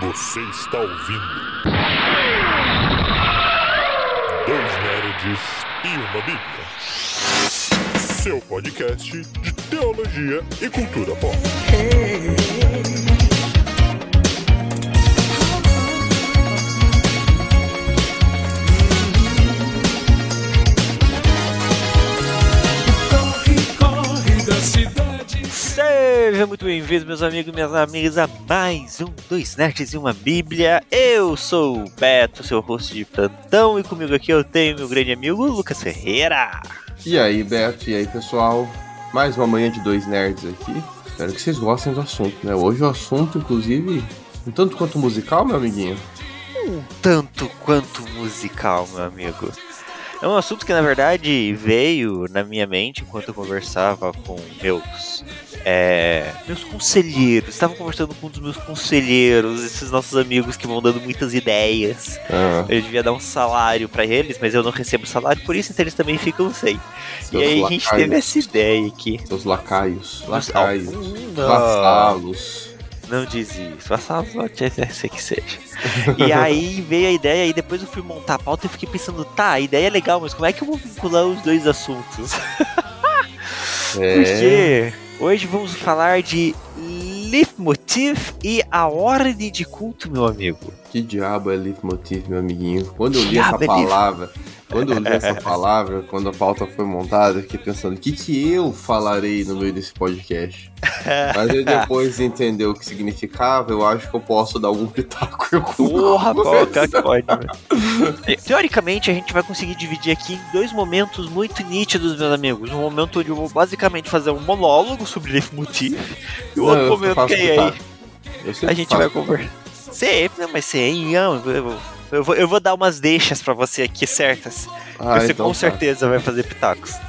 Você está ouvindo. Dois Nerds e uma Bíblia. Seu podcast de teologia e cultura pop. Seja muito bem-vindo, meus amigos e minhas amigas, a mais um Dois Nerds e uma Bíblia. Eu sou o Beto, seu host de plantão, e comigo aqui eu tenho meu grande amigo Lucas Ferreira. E aí, Beto, e aí, pessoal? Mais uma manhã de dois nerds aqui. Espero que vocês gostem do assunto, né? Hoje o assunto, inclusive, um tanto quanto musical, meu amiguinho. Um tanto quanto musical, meu amigo. É um assunto que, na verdade, veio na minha mente enquanto eu conversava com meus é, meus conselheiros. Estava conversando com um dos meus conselheiros, esses nossos amigos que vão dando muitas ideias. Ah, Eu devia dar um salário pra eles, mas eu não recebo salário por isso, então eles também ficam sem. seus e aí a gente lacaios, teve essa ideia aqui. Seus lacaios. Lacaios. Vassalos. Não diz isso. Pode ser que seja. E aí veio a ideia, e depois eu fui montar a pauta e fiquei pensando, tá, a ideia é legal, mas como é que eu vou vincular os dois assuntos? É. Porque hoje vamos falar de Leitmotiv e a ordem de culto, meu amigo. Que diabo é leitmotiv, meu amiguinho? Quando eu li essa é palavra, quando eu li essa palavra, quando a pauta foi montada, eu fiquei pensando, o que, que eu falarei no meio desse podcast? Mas aí depois de entender o que significava, eu acho que eu posso dar algum pitaco Porra, qual que velho. Teoricamente, a gente vai conseguir dividir aqui em dois momentos muito nítidos, meus amigos. Um momento onde eu vou basicamente fazer um monólogo sobre Leitmotiv e o outro eu momento que é aí. Eu a gente vai conversar. Sempre, não, mas sem, não, eu, vou- eu, vou, eu vou dar umas deixas pra você aqui certas. Ah, você então com tá. certeza vai fazer pitacos.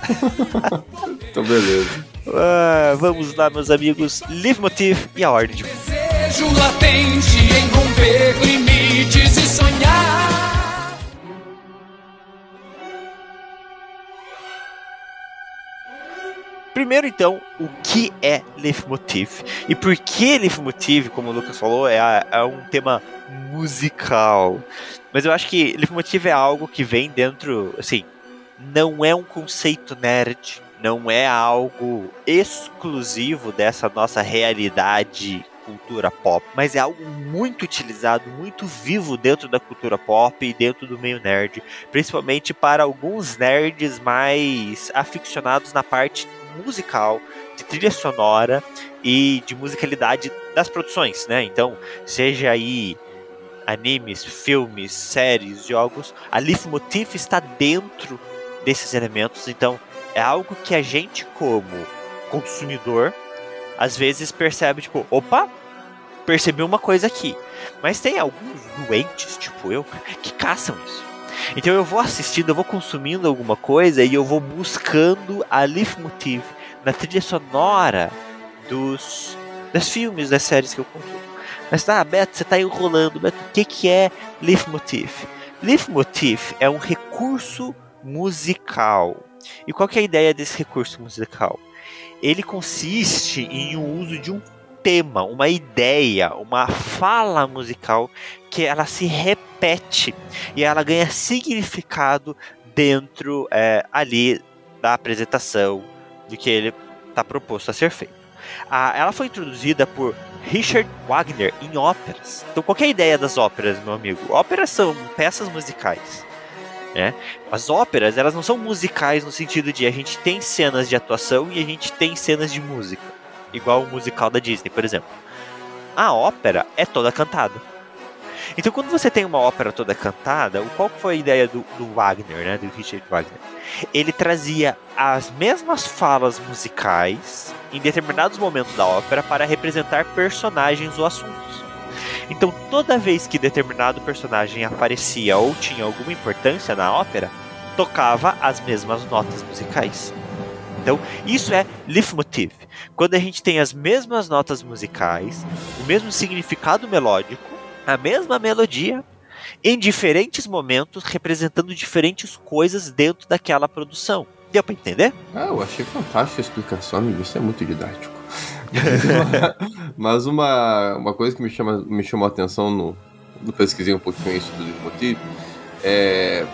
Então beleza. Ah, vamos lá, meus amigos. Leitmotiv e a ordem. Desejo latente em romper limites e sonhar. Primeiro, então, o que é Leitmotiv? E por que Leitmotiv, como o Lucas falou, é, a- é um tema musical? Mas eu acho que Leitmotiv é algo que vem dentro, assim, não é um conceito nerd, não é algo exclusivo dessa nossa realidade cultura pop, mas é algo muito utilizado, muito vivo dentro da cultura pop e dentro do meio nerd, principalmente para alguns nerds mais aficionados na parte musical, de trilha sonora e de musicalidade das produções, né? Então, seja aí animes, filmes, séries, jogos, a Leitmotiv está dentro desses elementos, então é algo que a gente como consumidor às vezes percebe tipo, opa, percebi uma coisa aqui. Mas tem alguns doentes, tipo eu, que caçam isso. Então eu vou assistindo, eu vou consumindo alguma coisa e eu vou buscando a leitmotiv na trilha sonora dos, dos filmes, das séries que eu consumo. Mas tá, Beto, você tá enrolando. Beto, o que, que é leitmotiv? Leitmotiv é um recurso musical. E qual que é a ideia desse recurso musical? Ele consiste em um uso de um tema, uma ideia, uma fala musical que ela se repete e ela ganha significado dentro é, ali da apresentação do que ele está proposto a ser feito. Ah, ela foi introduzida por Richard Wagner em óperas. Então, qual é a ideia das óperas, meu amigo? Óperas são peças musicais. Né? As óperas, elas não são musicais no sentido de a gente tem cenas de atuação e a gente tem cenas de música. Igual o musical da Disney, por exemplo. A ópera é toda cantada. Então, quando você tem uma ópera toda cantada, qual foi a ideia do, do Wagner, né, do Richard Wagner? Ele trazia as mesmas falas musicais em determinados momentos da ópera para representar personagens ou assuntos. Então, toda vez que determinado personagem aparecia ou tinha alguma importância na ópera, tocava as mesmas notas musicais. Então, isso é leitmotiv. Quando a gente tem as mesmas notas musicais, o mesmo significado melódico, a mesma melodia, em diferentes momentos, representando diferentes coisas dentro daquela produção. Deu pra entender? Ah, eu achei fantástica a explicação, amigo. Isso é muito didático. Mas uma, uma coisa que me, chama, me chamou a atenção no, no pesquisei um pouquinho isso do Leitmotiv, é,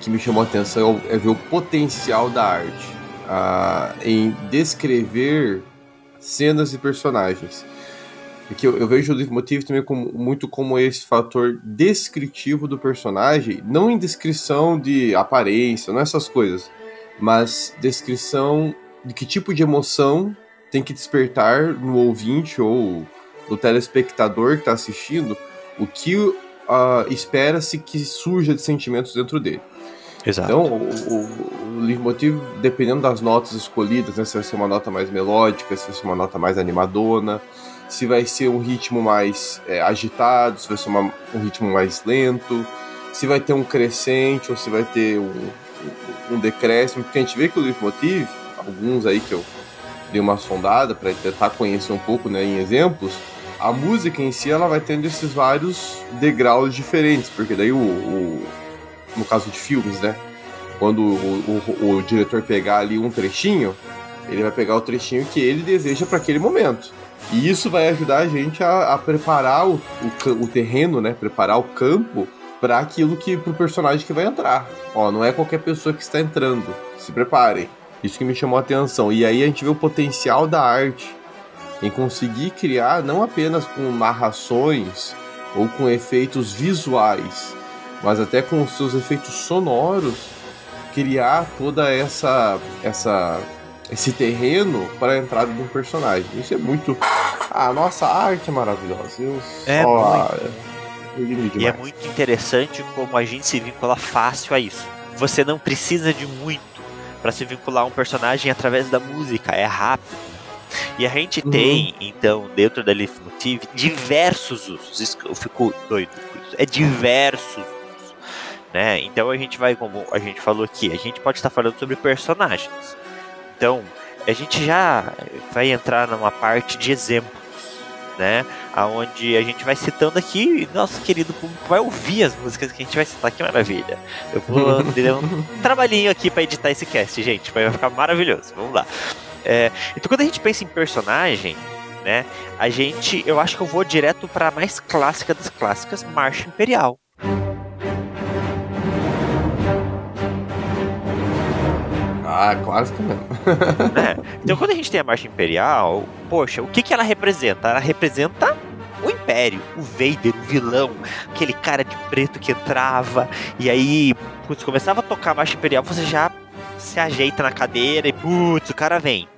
que me chamou a atenção é ver o potencial da arte ah, em descrever cenas e personagens. Porque eu, eu vejo o Leitmotiv também como, muito como esse fator descritivo do personagem, não em descrição de aparência, não essas coisas, mas descrição de que tipo de emoção tem que despertar no ouvinte ou no telespectador que está assistindo o que uh, espera-se que surja de sentimentos dentro dele. Exato. Então, o, o, o leitmotiv, dependendo das notas escolhidas, né, se vai ser uma nota mais melódica, se vai ser uma nota mais animadona, se vai ser um ritmo mais é, agitado, se vai ser uma, um ritmo mais lento, se vai ter um crescente ou se vai ter um, um decréscimo, porque a gente vê que o leitmotiv, alguns aí que eu dei uma sondada para tentar conhecer um pouco né, em exemplos, a música em si ela vai tendo esses vários degraus diferentes, porque daí o, o no caso de filmes, né? Quando o, o, o, diretor pegar ali um trechinho, ele vai pegar o trechinho que ele deseja para aquele momento. E isso vai ajudar a gente a, a preparar o, o, terreno, né? Preparar o campo para aquilo que pro personagem que vai entrar. Ó, não é qualquer pessoa que está entrando. Se preparem. Isso que me chamou a atenção. E aí a gente vê o potencial da arte em conseguir criar não apenas com narrações ou com efeitos visuais, mas até com os seus efeitos sonoros, criar toda essa essa esse terreno para a entrada de um personagem. Isso é muito a nossa arte é maravilhosa. Eu é só... muito. E é muito interessante como a gente se vincula fácil a isso. Você não precisa de muito para se vincular a um personagem através da música, é rápido e a gente uhum. tem, então, dentro da Leitmotiv, diversos usos. Isso eu fico doido com isso. É diversos. Né? Então a gente vai, como a gente falou aqui, a gente pode estar falando sobre personagens. Então, a gente já vai entrar numa parte de exemplos, né? Aonde a gente vai citando aqui e nosso querido público vai ouvir as músicas que a gente vai citar, que maravilha. Eu vou ter um trabalhinho aqui para editar esse cast, gente, vai ficar maravilhoso. Vamos lá. É, então quando a gente pensa em personagem, né, a gente, eu acho que eu vou direto para a mais clássica das clássicas, Marcha Imperial. Ah, clássico mesmo. né? Então quando a gente tem a Marcha Imperial, poxa, o que, que ela representa? Ela representa o Império, o Vader, o vilão, aquele cara de preto que entrava, e aí, quando começava a tocar a Marcha Imperial, você já se ajeita na cadeira e putz, o cara vem.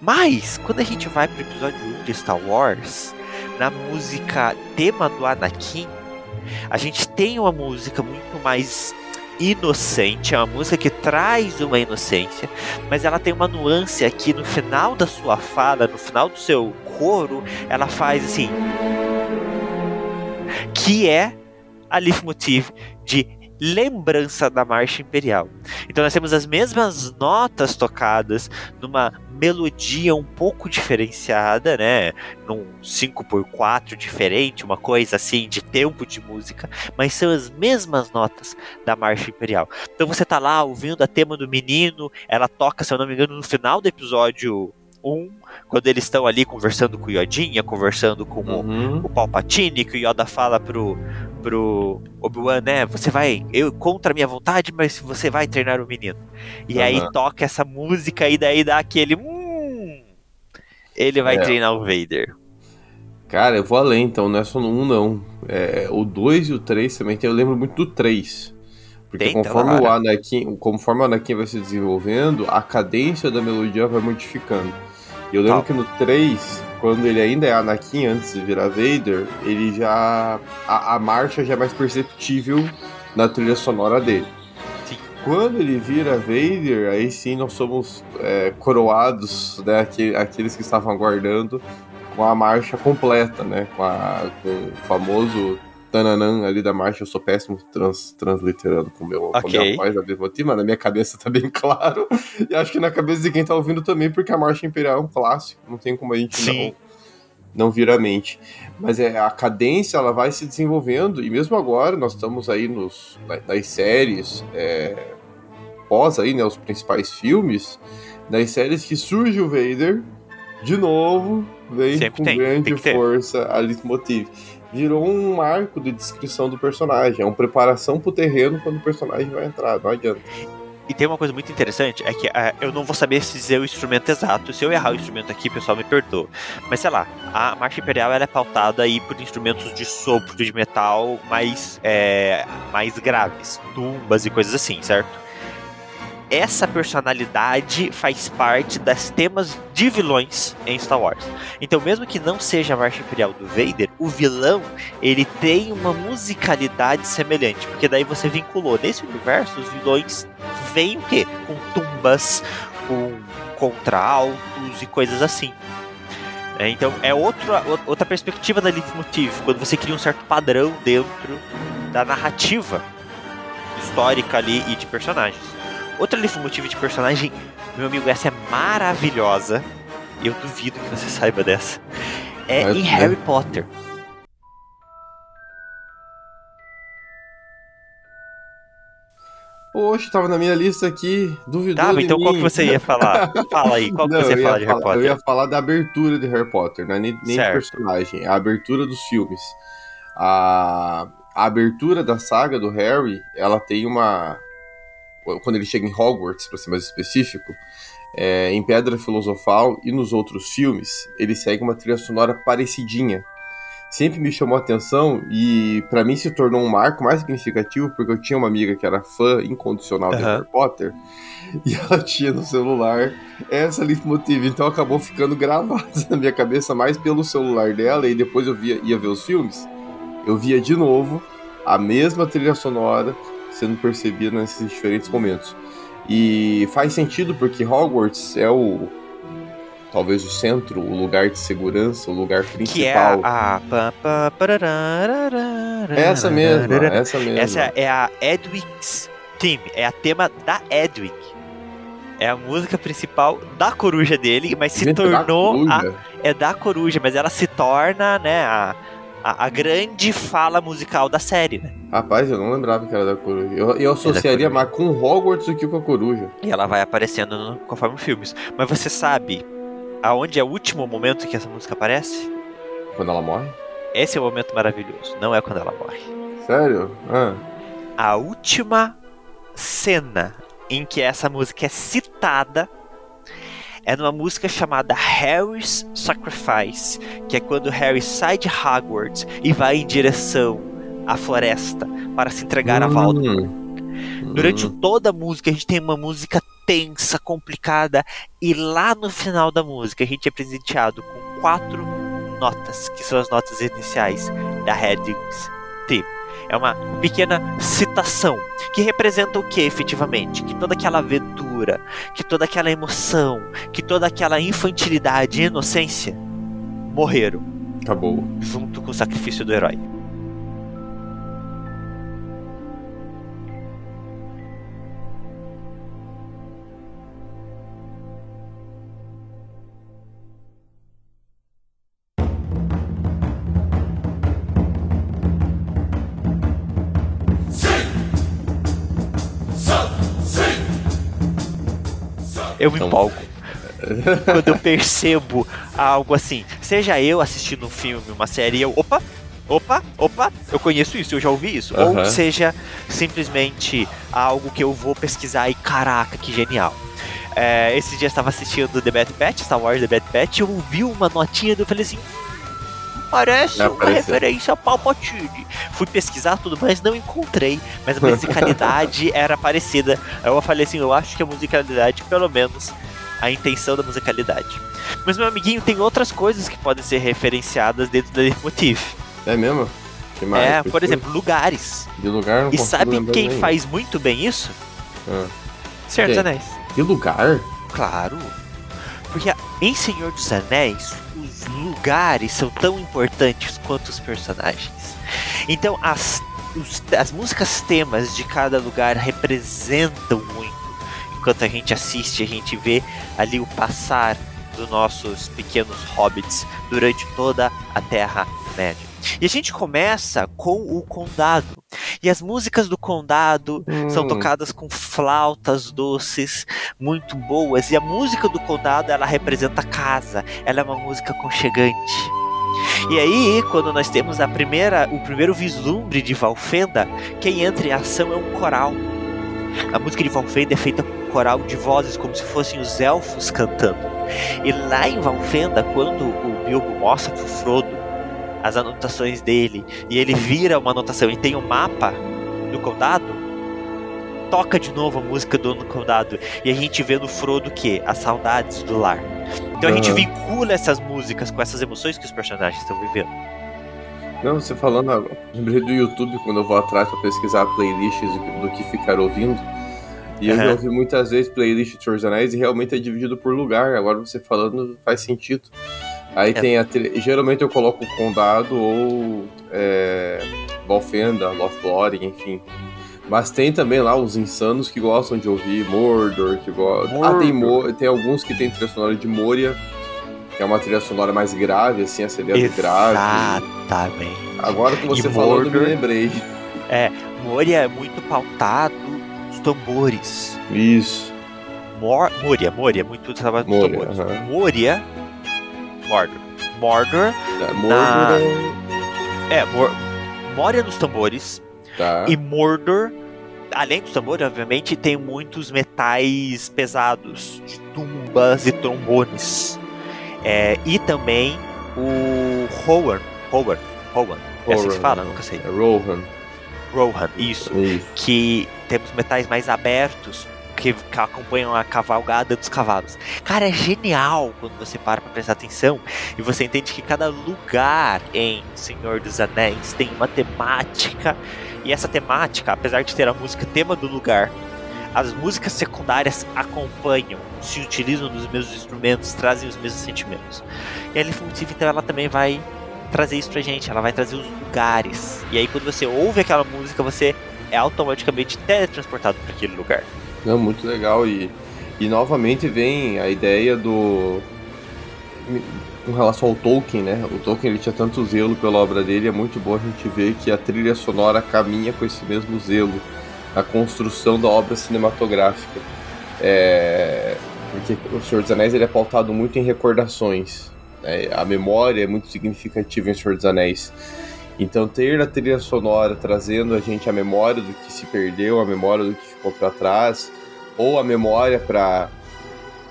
Mas, quando a gente vai pro episódio 1 de Star Wars, na música tema do Anakin, a gente tem uma música muito mais inocente, é uma música que traz uma inocência, mas ela tem uma nuance aqui no final da sua fala, no final do seu coro, ela faz assim, que é a leitmotiv de lembrança da marcha imperial. Então nós temos as mesmas notas tocadas numa melodia um pouco diferenciada, né? Num 5x4 diferente, uma coisa assim de tempo de música, mas são as mesmas notas da marcha imperial. Então você tá lá ouvindo a tema do menino, ela toca, se eu não me engano, no final do episódio 1, quando eles estão ali conversando com o Yodinha, conversando com uhum. o, o Palpatine, que o Yoda fala pro, pro Obi-Wan, né? Você vai, eu contra a minha vontade, mas você vai treinar o menino. E uhum. aí toca essa música e daí dá aquele. Hum, ele vai é. treinar o Vader. Cara, eu vou além, então, não é só no 1, não. É, o 2 e o 3 também eu lembro muito do 3. Porque Tenta, conforme o Anakin, conforme o Anakin vai se desenvolvendo, a cadência da melodia vai modificando. E eu lembro que no 3, quando ele ainda é Anakin antes de virar Vader, ele já. A, a marcha já é mais perceptível na trilha sonora dele. Sim. Quando ele vira Vader, aí sim nós somos é, coroados, né? Aqueles que estavam aguardando com a marcha completa, né? Com, a, com o famoso tananã ali da marcha, eu sou péssimo trans, transliterando com meu, okay. com minha voz da mas na minha cabeça tá bem claro. E acho que na cabeça de quem tá ouvindo também, porque a marcha imperial é um clássico, não tem como a gente Sim. não, não vir a mente. Mas é, a cadência ela vai se desenvolvendo, e mesmo agora nós estamos aí nos, nas séries é, pós aí, né, os principais filmes, nas séries que surge o Vader de novo vem Sempre com tem, grande tem força a leitmotiv. Virou um marco de descrição do personagem. É uma preparação pro terreno quando o personagem vai entrar. Não adianta. E tem uma coisa muito interessante, é que ah, eu não vou saber se dizer o instrumento exato. Se eu errar o instrumento aqui, pessoal, me perdoa. Mas sei lá, a Marcha Imperial ela é pautada aí por instrumentos de sopro de metal mais, é, mais graves, tumbas e coisas assim, certo? Essa personalidade faz parte das temas de vilões em Star Wars. Então, mesmo que não seja a Marcha Imperial do Vader, o vilão ele tem uma musicalidade semelhante, porque daí você vinculou nesse universo os vilões vem o quê? Com tumbas, com contraltos e coisas assim. É, então é outra, outra perspectiva da leitmotiv, quando você cria um certo padrão dentro da narrativa histórica ali e de personagens. Outra leitmotiv de personagem, meu amigo, essa é maravilhosa. Eu duvido que você saiba dessa. É É, em né? Harry Potter. Oxe, tava na minha lista aqui. Duvidou de então qual mim. que você ia falar? Fala aí, qual que Não, você eu ia falar de Harry Potter? Eu ia falar da abertura de Harry Potter, não é nem, nem personagem, a abertura dos filmes. A, a abertura da saga do Harry, ela tem uma. Quando ele chega em Hogwarts, pra ser mais específico, é, em Pedra Filosofal e nos outros filmes, ele segue uma trilha sonora parecidinha. Sempre me chamou a atenção e pra mim se tornou um marco mais significativo porque eu tinha uma amiga que era fã incondicional de Aham. Harry Potter e ela tinha no celular essa leitmotiv, então acabou ficando gravada na minha cabeça mais pelo celular dela e depois eu via, ia ver os filmes, eu via de novo a mesma trilha sonora sendo percebida nesses diferentes momentos. E faz sentido porque Hogwarts é o talvez o centro, o lugar de segurança, o lugar principal. Que é a. Essa mesma, essa mesma. Essa é a Edwig's Theme, é a tema da Edwig. É a música principal da coruja dele, mas se tornou a, é da coruja, mas ela se torna, né, a, a, a grande fala musical da série, né? Rapaz, eu não lembrava que era da coruja. Eu, eu associaria coruja. mais com Hogwarts do que com a coruja. E ela vai aparecendo no- conforme filmes. Mas você sabe aonde é o último momento que essa música aparece? Quando ela morre? Esse é o momento maravilhoso, não é quando ela morre. Sério? Ah. a última cena em que essa música é citada é numa música chamada Harry's Sacrifice, que é quando Harry sai de Hogwarts e vai em direção à floresta para se entregar a Voldemort. Hum. Durante Hum. toda a música a gente tem uma música tensa, complicada e lá no final da música a gente é presenteado com quatro notas, que são as notas iniciais da Hedwig's Theme. É uma pequena citação que representa o que efetivamente? Que toda aquela aventura, que toda aquela emoção, que toda aquela infantilidade e inocência morreram Acabou. junto com o sacrifício do herói. Eu me Então- empolgo quando eu percebo algo assim. Seja eu assistindo um filme, uma série, e eu, opa, opa, opa, eu conheço isso, eu já ouvi isso. Ou Aham. seja simplesmente algo que eu vou pesquisar e caraca, que genial. É, esse dia eu estava assistindo The Bad Batch, Star Wars The Bad Batch, eu ouvi uma notinha e eu falei assim. Parece Já uma apareceu. referência a Palpatine. Fui pesquisar tudo, mas não encontrei. Mas a musicalidade era parecida. Aí eu falei assim: eu acho que a musicalidade, pelo menos, a intenção da musicalidade. Mas, meu amiguinho, tem outras coisas que podem ser referenciadas dentro da Leitmotiv. É mesmo? Que mais? É, por exemplo, lugares. De lugar não E sabe quem faz muito bem isso? Ah. Senhor dos? Anéis. De lugar? Claro. Porque em Senhor dos Anéis, lugares são tão importantes quanto os personagens. Então, as, os- as músicas temas de cada lugar representam muito. Enquanto a gente assiste, a gente vê ali o passar dos nossos pequenos hobbits durante toda a Terra-média. E a gente começa com o condado. E as músicas do Condado Hum. são tocadas com flautas doces, muito boas. E a música do Condado, ela representa a casa. Ela é uma música aconchegante. E aí, quando nós temos a primeira, o primeiro vislumbre de Valfenda, quem entra em ação é um coral. A música de Valfenda é feita com um coral de vozes, como se fossem os elfos cantando. E lá em Valfenda, quando o Bilbo mostra pro Frodo as anotações dele, e ele vira uma anotação e tem um mapa do condado, toca de novo a música do condado. E a gente vê no Frodo que as saudades do lar. Então a gente vincula essas músicas com essas emoções que os personagens estão vivendo. Não, você falando agora, lembrei do YouTube quando eu vou atrás pra pesquisar playlists do, que ficar ouvindo. E eu já ouvi muitas vezes playlist de Senhor Anéis e realmente é dividido por lugar. Agora você falando faz sentido. Aí É. tem a trilha- Geralmente eu coloco o Condado ou é, Valfenda, Lothlórien, enfim. Mas tem também lá os insanos que gostam de ouvir Mordor, que gostam. Ah, tem, Mo- tem alguns que tem trilha sonora de Moria, que é uma trilha sonora mais grave, assim, acelerado grave. Exatamente. Agora que você E falando, me Mordor. lembrei. Moria é muito pautado nos tambores. Isso. Mor Moria, Moria, muito trabalho nos tambores. Moria, Mordor. Mordor, Tá, Mordor. é, Mor Moria nos tambores. Tá. E Mordor, além dos tambores, obviamente, tem muitos metais pesados, de tumbas e trombones. É, e também o Rowan, Rowan, Rowan, é assim que se fala? Nunca sei. É Rohan. Rohan, isso. Isso. Que temos metais mais abertos que, que acompanham a cavalgada dos cavalos. Cara, é genial quando você para pra prestar atenção e você entende que cada lugar em Senhor dos Anéis tem uma temática e essa temática, apesar de ter a música tema do lugar, as músicas secundárias acompanham, se utilizam dos mesmos instrumentos, trazem os mesmos sentimentos. E a Leitmotiv, então, ela também vai trazer isso pra gente, ela vai trazer os lugares. E aí, quando você ouve aquela música, você é automaticamente teletransportado para aquele lugar. Não, muito legal. E, e novamente vem a ideia do. Com relação ao Tolkien, né? O Tolkien ele tinha tanto zelo pela obra dele, é muito bom a gente ver que a trilha sonora caminha com esse mesmo zelo na construção da obra cinematográfica. É, porque o Senhor dos Anéis ele é pautado muito em recordações. né? A memória é muito significativa em Senhor dos Anéis. Então ter a trilha sonora trazendo a gente a memória do que se perdeu, a memória do que ficou para trás, ou a memória para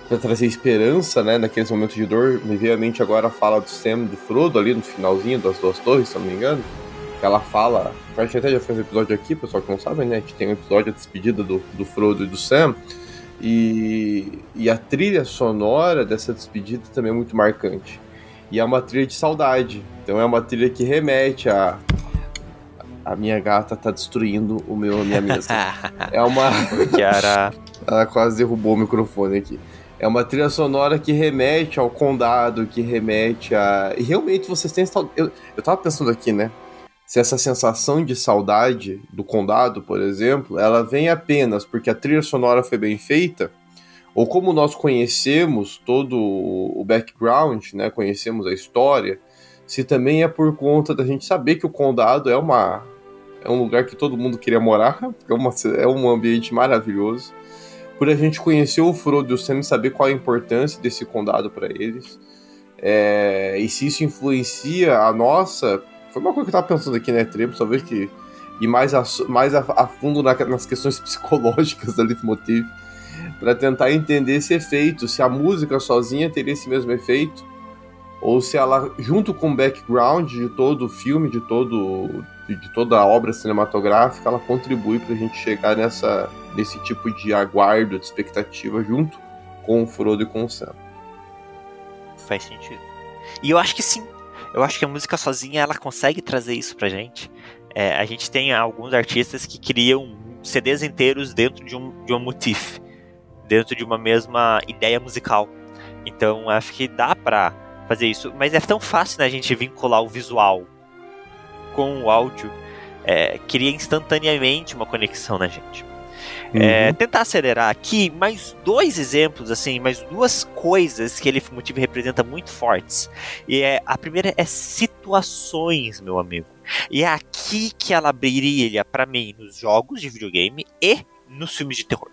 para trazer esperança, né, naqueles momentos de dor. Me veio à mente agora a fala do Sam do Frodo ali no finalzinho das duas torres, se eu não me engano. Que ela fala, a gente até já fez um episódio aqui, pessoal que não sabe, né? Gente tem um episódio de despedida do, do Frodo e do Sam. E, e a trilha sonora dessa despedida também é muito marcante. E é uma trilha de saudade. Então é uma trilha que remete a. A minha gata tá destruindo o meu, a minha mesa. É uma. que era. Ela quase derrubou o microfone aqui. É uma trilha sonora que remete ao condado, que remete a. E realmente vocês têm. Eu, eu tava pensando aqui, né? Se essa sensação de saudade do condado, por exemplo, ela vem apenas porque a trilha sonora foi bem feita, ou como nós conhecemos todo o background, né? Conhecemos a história, se também é por conta da gente saber que o condado é uma. É um lugar que todo mundo queria morar, é, uma, é um ambiente maravilhoso por a gente conhecer o Frodo e o Sam saber qual a importância desse condado para eles. É, e se isso influencia a nossa. Foi uma coisa que eu tava pensando aqui, né, Trevo? Talvez que. E mais a, mais a, a fundo na- nas questões psicológicas da Leitmotiv, para tentar entender esse efeito. Se a música sozinha teria esse mesmo efeito, ou se ela, junto com o background de todo o filme, de, todo, de, de toda a obra cinematográfica, ela contribui para a gente chegar nessa, nesse tipo de aguardo, de expectativa, junto com o Frodo e com o Sam. Faz sentido. E eu acho que sim. Eu acho que a música sozinha ela consegue trazer isso pra gente. É, a gente tem alguns artistas que criam CDs inteiros dentro de um, de um motif, dentro de uma mesma ideia musical. Então acho que dá pra fazer isso. Mas é tão fácil né, a gente vincular o visual com o áudio. É, cria instantaneamente uma conexão na gente. É, tentar acelerar aqui mais dois exemplos, assim, mais duas coisas que ele motivo representa muito fortes. E é, a primeira é situações, meu amigo. E é aqui que ela brilha para mim nos jogos de videogame e nos filmes de terror.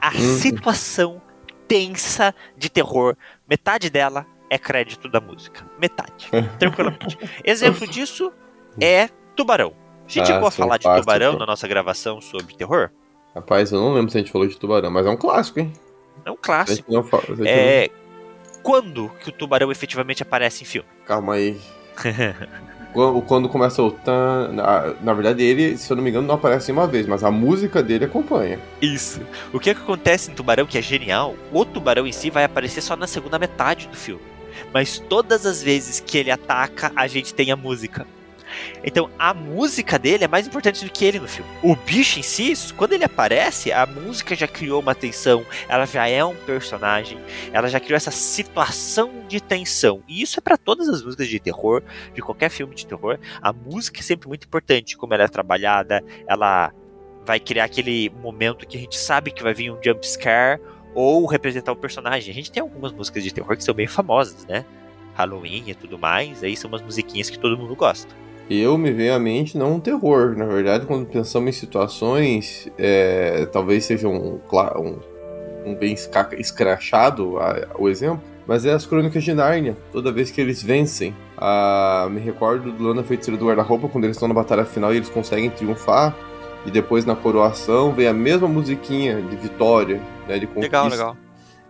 A Uhum. situação tensa de terror, metade dela é crédito da música. Metade. Tranquilamente. Exemplo disso é Tubarão. A gente Ah, chegou a sim, falar de. Tubarão na nossa gravação sobre terror? Rapaz, eu não lembro se a gente falou de tubarão, mas é um clássico, hein? É um clássico. não fala. É. Quando que o tubarão efetivamente aparece em filme? não- Calma aí. Quando, quando começa o tan. Na, na verdade, ele, se eu não me engano, não aparece uma vez, mas a música dele acompanha. Isso. O que, é que acontece em Tubarão, que é genial, o tubarão em si vai aparecer só na segunda metade do filme. Mas todas as vezes que ele ataca, a gente tem a música. Então a música dele é mais importante do que ele no filme. O bicho em si, quando ele aparece, a música já criou uma tensão, ela já é um personagem, ela já criou essa situação de tensão. E isso é para todas as músicas de terror, de qualquer filme de terror. A música é sempre muito importante, como ela é trabalhada, ela vai criar aquele momento que a gente sabe que vai vir um jump scare ou representar o personagem. A gente tem algumas músicas de terror que são bem famosas, né? Halloween e tudo mais, aí são umas musiquinhas que todo mundo gosta. Eu me veio à mente não um terror. Na verdade, quando pensamos em situações, é, talvez seja um, um, um bem esca- escrachado a- o exemplo, mas é as crônicas de Nárnia. Toda vez que eles vencem, ah, me recordo do Lana Feiticeira do Guarda-Roupa, quando eles estão na batalha final e eles conseguem triunfar. E depois na coroação vem a mesma musiquinha de vitória, né, de conquista. Legal, legal.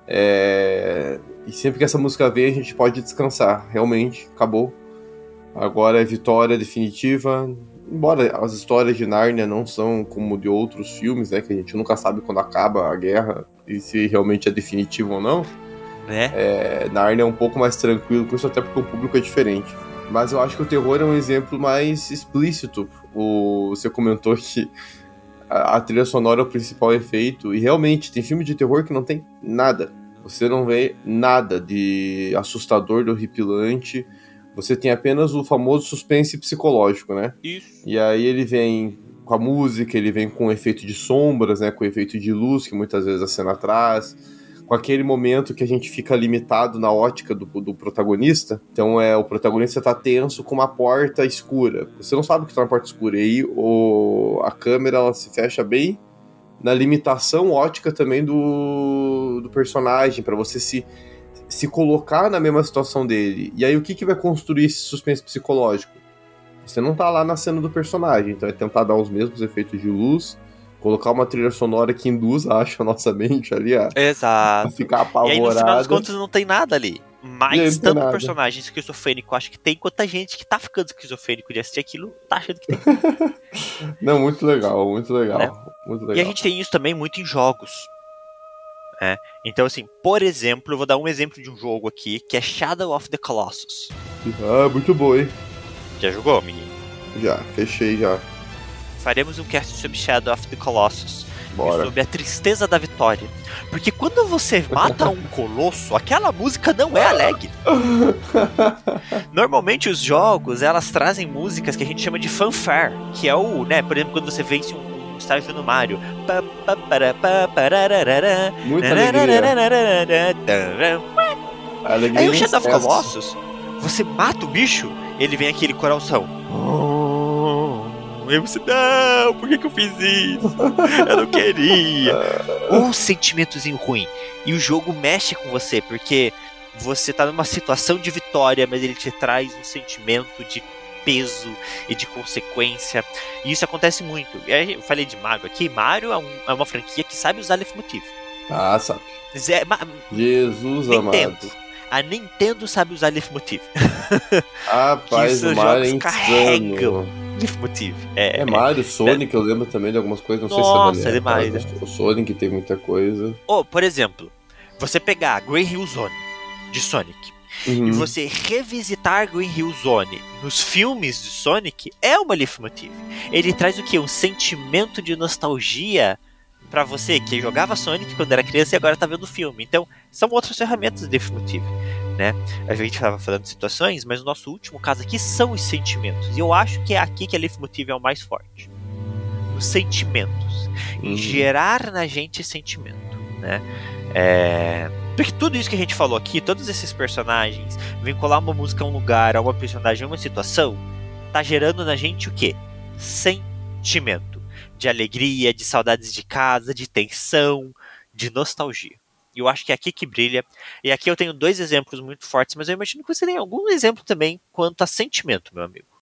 É, E sempre que essa música vem, a gente pode descansar. Realmente, acabou. Agora é vitória definitiva. Embora as histórias de Nárnia não são como de outros filmes, né? Que a gente nunca sabe quando acaba a guerra e se realmente é definitivo ou não. Né? É, Nárnia é um pouco mais tranquilo com isso, até porque o público é diferente. Mas eu acho que o terror é um exemplo mais explícito. O, você comentou que a, a trilha sonora é o principal efeito, e realmente tem filme de terror que não tem nada. Você não vê nada de assustador, de horripilante. Você tem apenas o famoso suspense psicológico, né? Isso. E aí ele vem com a música, ele vem com o efeito de sombras, né? Com o efeito de luz que muitas vezes a cena traz. Com aquele momento que a gente fica limitado na ótica do, do protagonista. Então é o protagonista tá tenso com uma porta escura. Você não sabe que tá na porta escura. E aí o, a câmera ela se fecha bem na limitação ótica também do, do personagem, para você se, se colocar na mesma situação dele. E aí o que, que vai construir esse suspense psicológico? Você não tá lá na cena do personagem, então é tentar dar os mesmos efeitos de luz, colocar uma trilha sonora que induz, acho, a nossa mente ali a, a Exato. ficar E aí, no final das apavorada. contas, não tem nada ali. E Mas tanto nada. personagem esquizofrênico acho que tem, quanto a gente que tá ficando esquizofrênico de assistir aquilo, tá achando que tem. Não, muito legal, muito legal. Né? Muito E legal. a gente tem isso também muito em jogos. Né? Então, assim, por exemplo, eu vou dar um exemplo de um jogo aqui que é Shadow of the Colossus. Ah, muito bom, hein? Já jogou, menino? Já, fechei já. Faremos um cast sobre Shadow of the Colossus. e Bora. Sobre a tristeza da vitória. Porque quando você mata um colosso, aquela música não é alegre. Normalmente os jogos, elas trazem músicas que a gente chama de fanfare, que é o, né, por exemplo, quando você vence um estágio no Mario. Muita alegria. Aí o Shadow of Colossus, você mata o bicho, ele vem aquele coração. Oh, e você, não, por que, que eu fiz isso? Eu não queria. Um sentimentozinho ruim. E o jogo mexe com você, porque você tá numa situação de vitória, mas ele te traz um sentimento de peso e de consequência. E isso acontece muito. E aí, eu falei de Mario aqui. Mario é, um- é uma franquia que sabe usar leitmotiv. Ah, sabe. Zé- ma- Jesus Nintendo. amado. A Nintendo sabe usar leitmotiv. Rapaz, o Mario é carregam. Leitmotiv. É, É Mario, Sonic, eu lembro também de algumas coisas, não Nossa, sei se é demais, casa. O Sonic tem muita coisa. Ou, por exemplo, você pegar Green Hill Zone de Sonic Uhum. e você revisitar Green Hill Zone nos filmes de Sonic é uma leitmotiv. Ele traz o que? Um sentimento de nostalgia pra você que jogava Sonic quando era criança e agora tá vendo o filme. Então, são outras ferramentas de leitmotiv, né? A gente tava falando de situações, mas o nosso último caso aqui são os sentimentos. E eu acho que é aqui que a leitmotiv é o mais forte. nos sentimentos, em Uhum. gerar na gente sentimento, né? É, Porque tudo isso que a gente falou aqui, todos esses personagens, vincular uma música a um lugar, a uma personagem, a uma situação, tá gerando na gente o quê? Sentimento. De alegria, de saudades de casa, de tensão, de nostalgia. E eu acho que é aqui que brilha. E aqui eu tenho dois exemplos muito fortes, mas eu imagino que você tem algum exemplo também quanto a sentimento, meu amigo.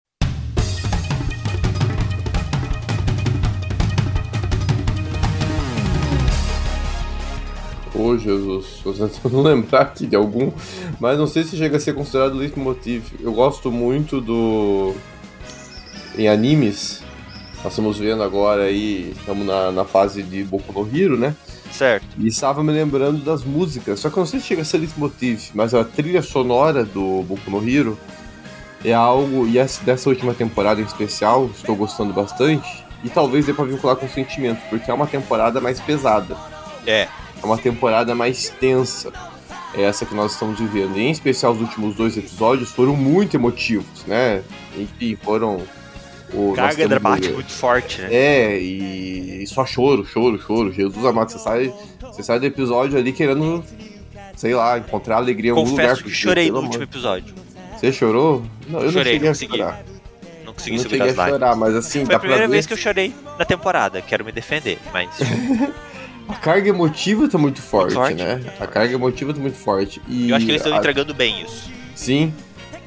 Ô Jesus, tô tentando lembrar aqui de algum, mas não sei se chega a ser considerado leitmotiv. Eu gosto muito do. Em animes, nós estamos vendo agora aí, estamos na, na fase de Boku no Hero, né? Certo. E estava me lembrando das músicas, só que eu não sei se chega a ser leitmotiv, mas a trilha sonora do Boku no Hero é algo, e essa, dessa última temporada em especial, estou gostando bastante, e talvez dê pra vincular com sentimento, porque é uma temporada mais pesada. É. É uma temporada mais tensa. É essa que nós estamos vivendo. E, em especial, os últimos dois episódios foram muito emotivos, né? Enfim, foram. O, Carga dramática muito forte, né? É, e, e só choro, choro, choro. Jesus amado, você sai, você sai do episódio ali querendo, sei lá, encontrar alegria em algum lugar. Confesso que chorei no amor- último episódio. Você chorou? Não, eu Chorei, não cheguei não a chorar. Não consegui não segurar cheguei as a lágrimas. chorar, mas assim, Foi a primeira vez que eu chorei na temporada. Quero me defender, mas. A carga emotiva tá muito forte, forte, né? muito A carga emotiva tá muito forte. E eu acho que eles estão a- entregando bem isso. Sim.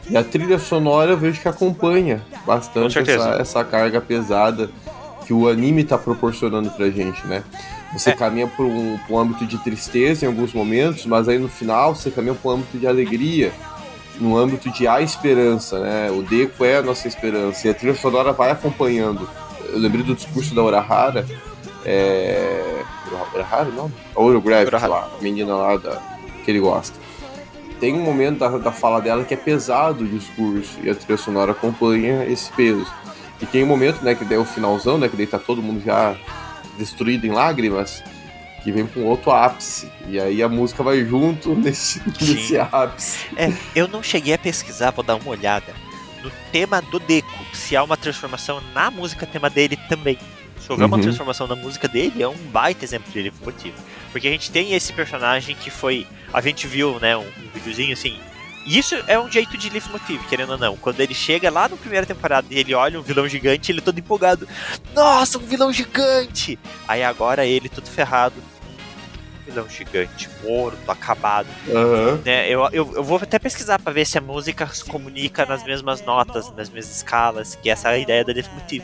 E a trilha sonora eu vejo que acompanha Com bastante essa, essa carga pesada que o anime tá proporcionando pra gente, né? Você É. caminha por um, um âmbito de tristeza em alguns momentos, mas aí no final você caminha por um âmbito de alegria, no âmbito de a esperança, né? O Deco é a nossa esperança e a trilha sonora vai acompanhando. Eu lembrei do discurso da Urahara, é... Urahara, não? Lá, a menina lá da... que ele gosta tem um momento da, da fala dela que é pesado o discurso e a trilha sonora acompanha esse peso. E tem um momento, né, que daí é o finalzão, né, que daí tá todo mundo já destruído em lágrimas, que vem com outro ápice. E aí a música vai junto nesse, nesse ápice. É, eu não cheguei a pesquisar, vou dar uma olhada no tema do Deco, se há uma transformação na música tema dele também. Se houver uma Uhum. transformação na música dele, é um baita exemplo de livro motivo. Porque a gente tem esse personagem que foi. A gente viu, né, um, um videozinho assim. E isso é um jeito de leitmotiv, querendo ou não. Quando ele chega lá na primeira temporada e ele olha um vilão gigante, ele todo empolgado. Nossa, um vilão gigante! Aí agora ele todo ferrado. Um vilão gigante, morto, acabado Aham. né, eu, eu, eu vou até pesquisar pra ver se a música se comunica nas mesmas notas, nas mesmas escalas, que essa é a ideia da Definitive.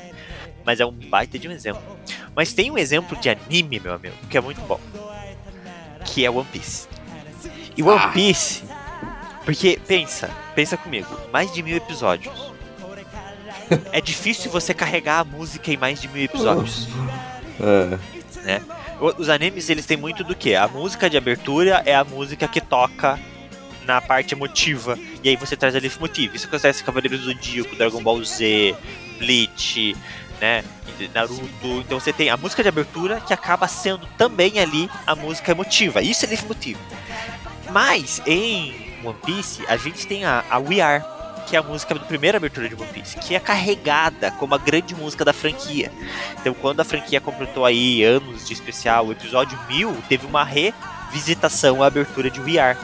Mas é um baita de um exemplo. Mas tem um exemplo de anime, meu amigo, que é muito bom. Que é One Piece. E One Ah. Piece. Porque, pensa, pensa comigo, mais de mil episódios. É difícil você carregar a música em mais de mil episódios. É. O- Os animes, eles têm muito do que? A música de abertura é a música que toca na parte emotiva. E aí você traz a leitmotiv. Isso acontece em Cavaleiros do Zodíaco, Dragon Ball Z, Bleach, né? Naruto. Então você tem a música de abertura que acaba sendo também ali a música emotiva. Isso é leitmotiv. Mas em One Piece, a gente tem a, a We Are, que é a música da primeira abertura de One Piece, que é carregada como a grande música da franquia. Então, quando a franquia completou aí anos de especial, o episódio 1000 teve uma revisitação à abertura de We Are.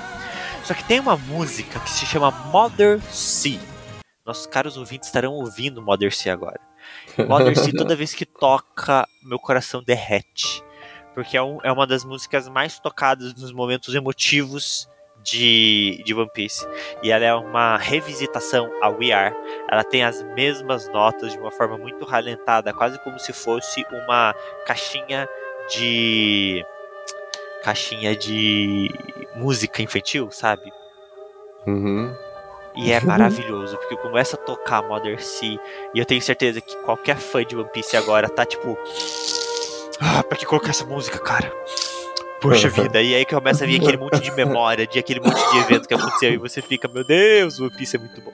Só que tem uma música que se chama Mother Sea. Nossos caros ouvintes estarão ouvindo Mother Sea agora. Mother Sea, toda vez que toca, meu coração derrete. Porque é, um- é uma das músicas mais tocadas nos momentos emotivos de, de One Piece. E ela é uma revisitação a We Are. Ela tem as mesmas notas de uma forma muito ralentada, quase como se fosse uma caixinha de. caixinha de música infantil, sabe? Uhum. E é maravilhoso, porque começa a tocar Mother Sea, e eu tenho certeza que qualquer fã de One Piece agora tá tipo. Ah, pra que colocar essa música, cara? Poxa vida, e aí começa a vir aquele monte de memória, de aquele monte de evento que aconteceu, e você fica, meu Deus, One Piece é muito bom.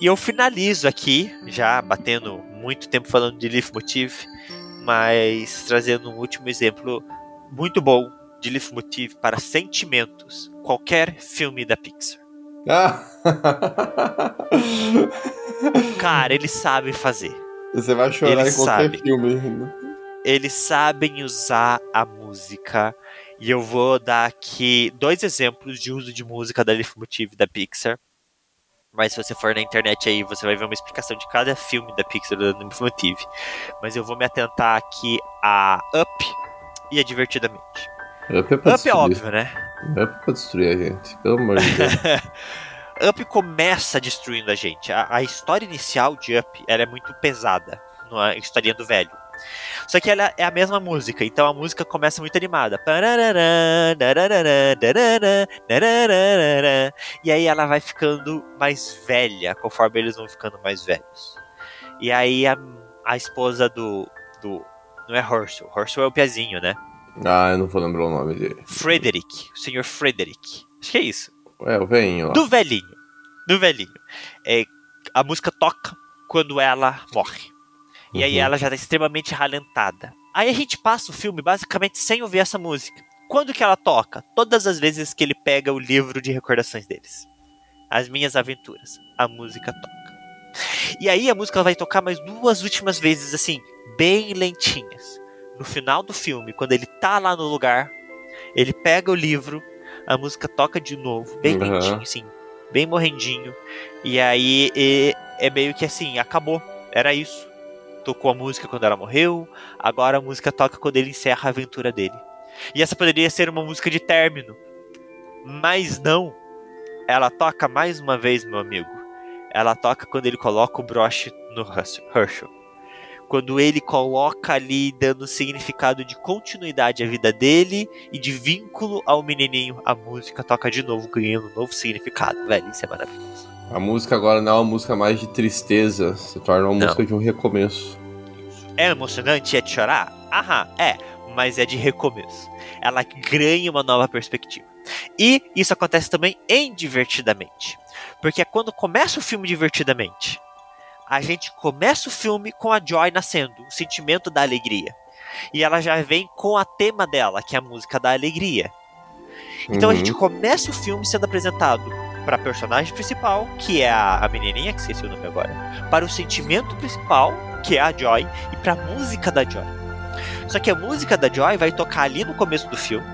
E eu finalizo aqui, já batendo muito tempo falando de Leaf Motif, mas trazendo um último exemplo muito bom de leitmotiv para sentimentos. Qualquer filme da Pixar. Ah. Cara, eles sabem fazer. Você vai chorar Eles em qualquer sabem. filme. Eles sabem usar a música. E eu vou dar aqui dois exemplos de uso de música da leitmotiv da Pixar. Mas se você for na internet aí, você vai ver uma explicação de cada filme da Pixar da leitmotiv. Mas eu vou me atentar aqui a Up e a Divertidamente. Up é pra Up é óbvio, né? Up é pra destruir a gente. Pelo amor de Deus. Up começa destruindo a gente. A, a história inicial de Up ela é muito pesada, na historinha do velho. Só que ela é a mesma música, então a música começa muito animada. E aí ela vai ficando mais velha, conforme eles vão ficando mais velhos. E aí a, a esposa do, do. Não é Herschel, Herschel é o Piazinho, né? ah, eu não vou lembrar o nome dele. Frederick, o senhor Frederick. Acho que é isso. É, o veinho lá. Do velhinho. Do velhinho. É, a música toca quando ela morre. E aí Uhum. ela já tá extremamente ralentada. Aí a gente passa o filme basicamente sem ouvir essa música. Quando que ela toca? Todas as vezes que ele pega o livro de recordações deles. As minhas aventuras. A música toca. E aí a música vai tocar mais duas últimas vezes, assim, bem lentinhas. No final do filme, quando ele tá lá no lugar, ele pega o livro, a música toca de novo, bem Uhum. lentinho, assim, bem morrendinho. E aí e- é meio que assim, acabou. Era isso. Tocou a música quando ela morreu, agora a música toca quando ele encerra a aventura dele. E essa poderia ser uma música de término. Mas não. Ela toca mais uma vez, meu amigo. Ela toca quando ele coloca o broche no Herschel. Quando ele coloca ali, dando significado de continuidade à vida dele e de vínculo ao menininho, a música toca de novo, ganhando um novo significado. Velho, isso é maravilhoso. A música agora não é uma música mais de tristeza, se torna uma Não. música de um recomeço. É emocionante? É de chorar? Aham, é. Mas é de recomeço. Ela ganha uma nova perspectiva. E isso acontece também em Divertidamente. Porque é quando começa o filme Divertidamente. A gente começa o filme com a Joy nascendo, o sentimento da alegria. E ela já vem com a tema dela, que é a música da alegria. Então a Uhum. gente começa o filme sendo apresentado para a personagem principal, que é a, a menininha, que esqueci o nome agora, para o sentimento principal, que é a Joy, e para a música da Joy. Só que a música da Joy vai tocar ali no começo do filme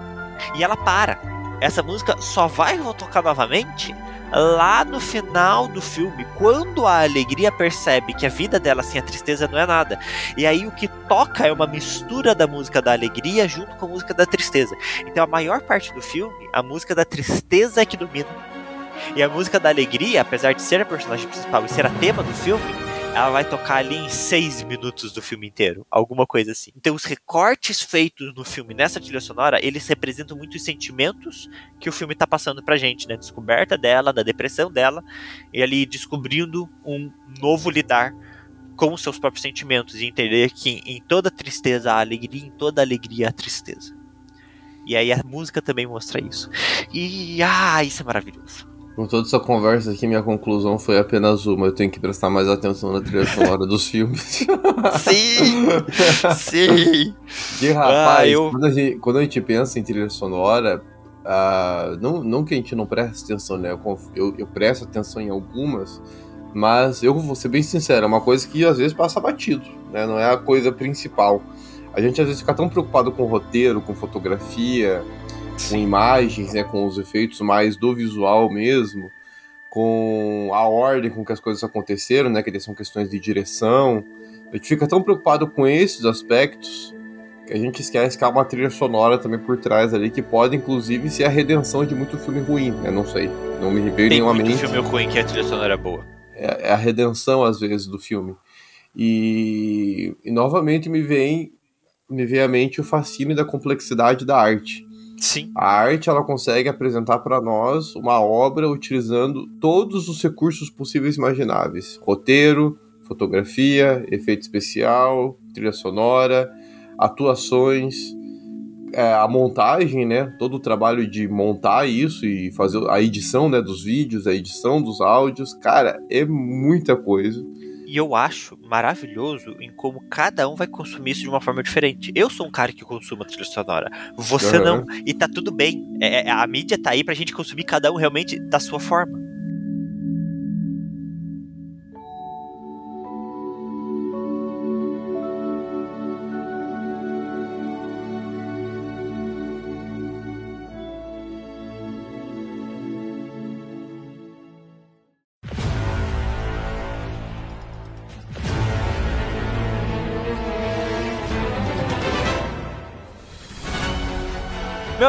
e ela para. Essa música só vai tocar novamente lá no final do filme, quando a alegria percebe que a vida dela sem a tristeza não é nada. E aí o que toca é uma mistura da música da alegria junto com a música da tristeza. Então a maior parte do filme, a música da tristeza é que domina. E a música da alegria, apesar de ser a personagem principal e ser a tema do filme, ela vai tocar ali em seis minutos do filme inteiro, alguma coisa assim. Então os recortes feitos no filme nessa trilha sonora, eles representam muito os sentimentos que o filme tá passando pra gente, né? Descoberta dela, da depressão dela, e ali descobrindo um novo lidar com os seus próprios sentimentos e entender que em toda tristeza há alegria, em toda alegria há tristeza. E aí a música também mostra isso. E ah, isso é maravilhoso. Com toda essa conversa aqui, minha conclusão foi apenas uma. Eu tenho que prestar mais atenção na trilha sonora dos filmes. Sim! Sim! E rapaz, Ah, eu- quando, a gente, quando a gente pensa em trilha sonora, ah, não, não que a gente não preste atenção, né? Eu, eu, eu presto atenção em algumas, mas eu vou ser bem sincero, é uma coisa que às vezes passa batido, né? Não é a coisa principal. A gente às vezes fica tão preocupado com roteiro, com fotografia, com imagens, né? Com os efeitos mais do visual mesmo, com a ordem com que as coisas aconteceram, né? Que são questões de direção. A gente fica tão preocupado com esses aspectos que a gente esquece que há uma trilha sonora também por trás ali que pode inclusive ser a redenção de muito filme ruim, né? Não sei, não me veio Tem nenhuma muito mente. filme ruim que a trilha sonora é boa. É, é a redenção às vezes do filme. E, e novamente me vem me vem à mente o fascínio da complexidade da arte. Sim. A arte ela consegue apresentar para nós uma obra utilizando todos os recursos possíveis e imagináveis: roteiro, fotografia, efeito especial, trilha sonora, atuações, é, a montagem, né? Todo o trabalho de montar isso e fazer a edição, né, dos vídeos, a edição dos áudios, cara, é muita coisa. E eu acho maravilhoso em como cada um vai consumir isso de uma forma diferente. Eu sou um cara que consuma trilha sonora, você Uhum. não. E tá tudo bem. É, é- a mídia tá aí pra gente consumir cada um realmente da sua forma.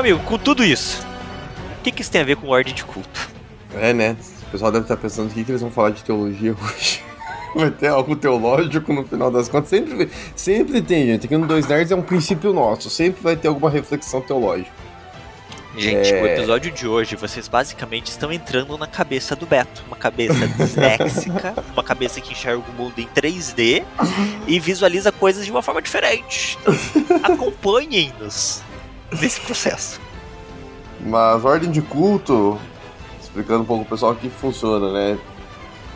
Amigo, com tudo isso, o que, que isso tem a ver com ordem de culto? É, né? O pessoal deve estar pensando o que, que eles vão falar de teologia hoje. Vai ter algo teológico no final das contas. Sempre, sempre tem, gente. Aqui no Dois Nerds é um princípio nosso. Sempre vai ter alguma reflexão teológica. Gente, É. o episódio de hoje, vocês basicamente estão entrando na cabeça do Beto. Uma cabeça disléxica, uma cabeça que enxerga o mundo em 3D e visualiza coisas de uma forma diferente. Então, acompanhem-nos nesse processo. Mas ordem de culto, explicando um pouco pro pessoal o que funciona, né?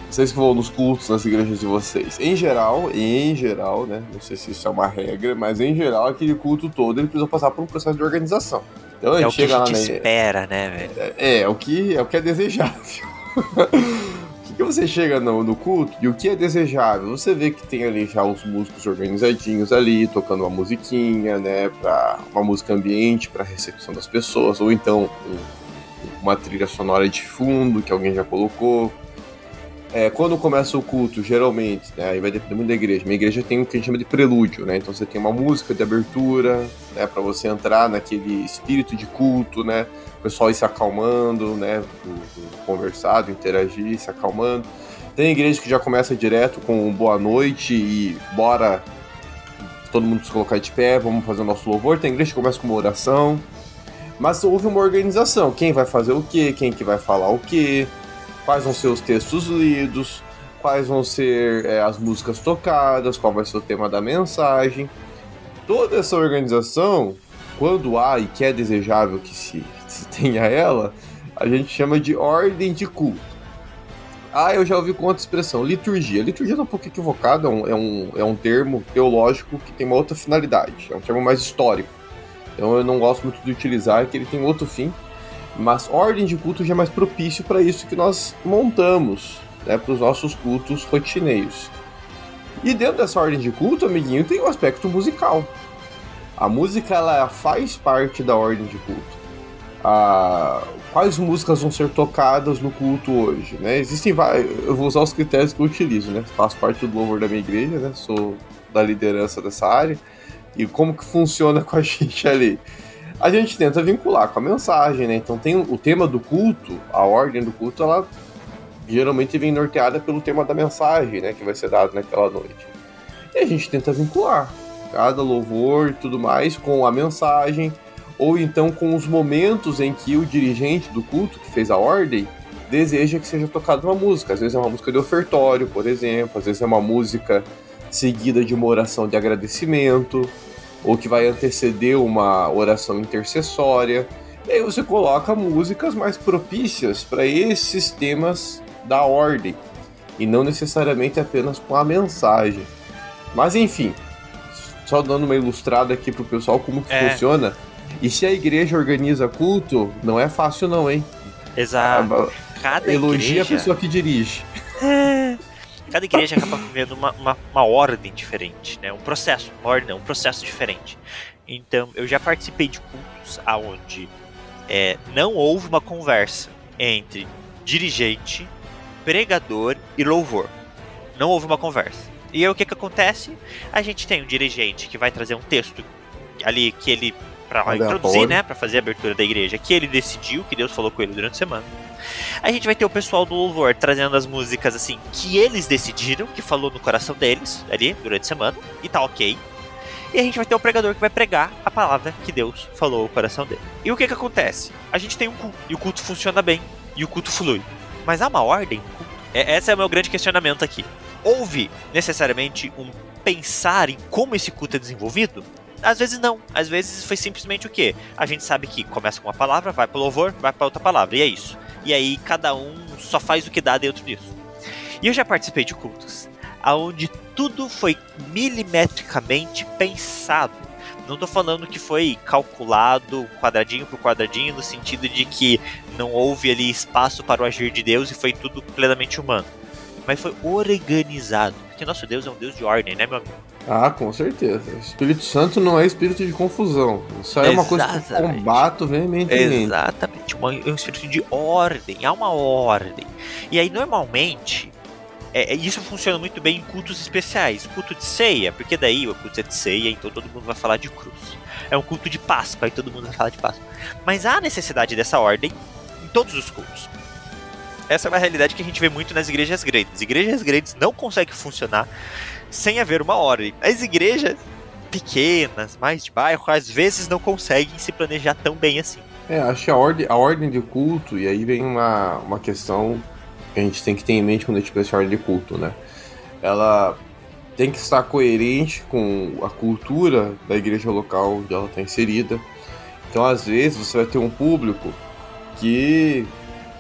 Vocês que vão nos cultos nas igrejas de vocês. Em geral, em geral, né? Não sei se isso é uma regra, mas em geral, aquele culto todo ele precisa passar por um processo de organização. Então a É gente o que a gente espera, né, velho? É, é o que é o que é desejável. que você chega no, no culto e o que é desejável? Você vê que tem ali já os músicos organizadinhos ali, tocando uma musiquinha, né? Pra uma música ambiente, pra recepção das pessoas, ou então um- uma trilha sonora de fundo que alguém já colocou. É, quando começa o culto, geralmente, né, aí vai depender muito da igreja. Minha igreja tem o que a gente chama de prelúdio, né? Então você tem uma música de abertura, né, para você entrar naquele espírito de culto, né? O pessoal ir se acalmando, né? Do, interagir, se acalmando. Tem igreja que já começa direto com boa noite e bora todo mundo se colocar de pé, vamos fazer o nosso louvor. Tem igreja que começa com uma oração. Mas houve uma organização. Quem vai fazer o quê? Quem que vai falar o quê? Quais vão ser os textos lidos? Quais vão ser é, as músicas tocadas? Qual vai ser o tema da mensagem? Toda essa organização, quando há e que é desejável que se, se tenha ela, a gente chama de ordem de culto. Ah, eu já ouvi com outra expressão, liturgia. Liturgia é um pouco equivocado, é um, é, um, é um termo teológico que tem uma outra finalidade, é um termo mais histórico. Então eu não gosto muito de utilizar, que ele tem outro fim. Mas ordem de culto já é mais propício para isso que nós montamos, né, para os nossos cultos rotineiros. E dentro dessa ordem de culto, amiguinho, tem o aspecto musical. A música ela faz parte da ordem de culto. Ah, quais músicas vão ser tocadas no culto hoje, né? Existem vários, eu vou usar os critérios que eu utilizo, né? Faço parte do louvor da minha igreja, né? Sou da liderança dessa área. E como que funciona com a gente ali? A gente tenta vincular com a mensagem, né? Então tem o tema do culto, a ordem do culto, ela geralmente vem norteada pelo tema da mensagem, né? Que vai ser dado naquela noite. E a gente tenta vincular cada louvor e tudo mais com a mensagem, ou então com os momentos em que o dirigente do culto, que fez a ordem, deseja que seja tocada uma música. Às vezes é uma música de ofertório, por exemplo, às vezes é uma música seguida de uma oração de agradecimento, ou que vai anteceder uma oração intercessória. E aí você coloca músicas mais propícias para esses temas da ordem, e não necessariamente apenas com a mensagem. Mas enfim, só dando uma ilustrada aqui pro pessoal como que É. funciona. E se a igreja organiza culto, não é fácil não, hein? Exato. Cada Elogia a igreja, pessoa que dirige. Cada igreja acaba vivendo uma, uma, uma ordem diferente, né? Um processo, uma ordem, um processo diferente. Então, eu já participei de cultos aonde é, não houve uma conversa entre dirigente, pregador e louvor. Não houve uma conversa. E aí o que que acontece? A gente tem um dirigente que vai trazer um texto ali que ele para introduzir, né, para fazer a abertura da igreja, que ele decidiu, que Deus falou com ele durante a semana. A gente vai ter o pessoal do louvor trazendo as músicas assim que eles decidiram, que falou no coração deles ali durante a semana, e tá ok. E a gente vai ter o pregador que vai pregar a palavra que Deus falou no coração dele. E o que que acontece? A gente tem um culto, e o culto funciona bem, e o culto flui. Mas há uma ordem? É, esse é o meu grande questionamento aqui. Houve necessariamente um pensar em como esse culto é desenvolvido? Às vezes não. Às vezes foi simplesmente o quê? A gente sabe que começa com uma palavra, vai pro louvor, vai pra outra palavra, e é isso. E aí cada um só faz o que dá dentro disso. E eu já participei de cultos aonde tudo foi milimetricamente pensado. Não tô falando que foi calculado quadradinho por quadradinho, no sentido de que não houve ali espaço para o agir de Deus e foi tudo plenamente humano. Mas foi organizado. Porque nosso Deus é um Deus de ordem, né, meu amigo? Ah, com certeza. O Espírito Santo não é espírito de confusão. Isso é uma coisa que eu combato veementemente. Exatamente. é um espírito de ordem. Há uma ordem. E aí, normalmente, é, é, isso funciona muito bem em cultos especiais. Culto de ceia, porque daí o culto é de ceia, então todo mundo vai falar de cruz. É um culto de Páscoa, aí todo mundo vai falar de Páscoa. Mas há necessidade dessa ordem em todos os cultos. Essa é uma realidade que a gente vê muito nas igrejas grandes. Igrejas grandes não conseguem funcionar sem haver uma ordem. As igrejas pequenas, mais de bairro, às vezes não conseguem se planejar tão bem assim. É, acho que a ordem, a ordem de culto, e aí vem uma, uma questão que a gente tem que ter em mente quando a gente pensa em ordem de culto, né? Ela tem que estar coerente com a cultura da igreja local onde ela está inserida. Então, às vezes, você vai ter um público que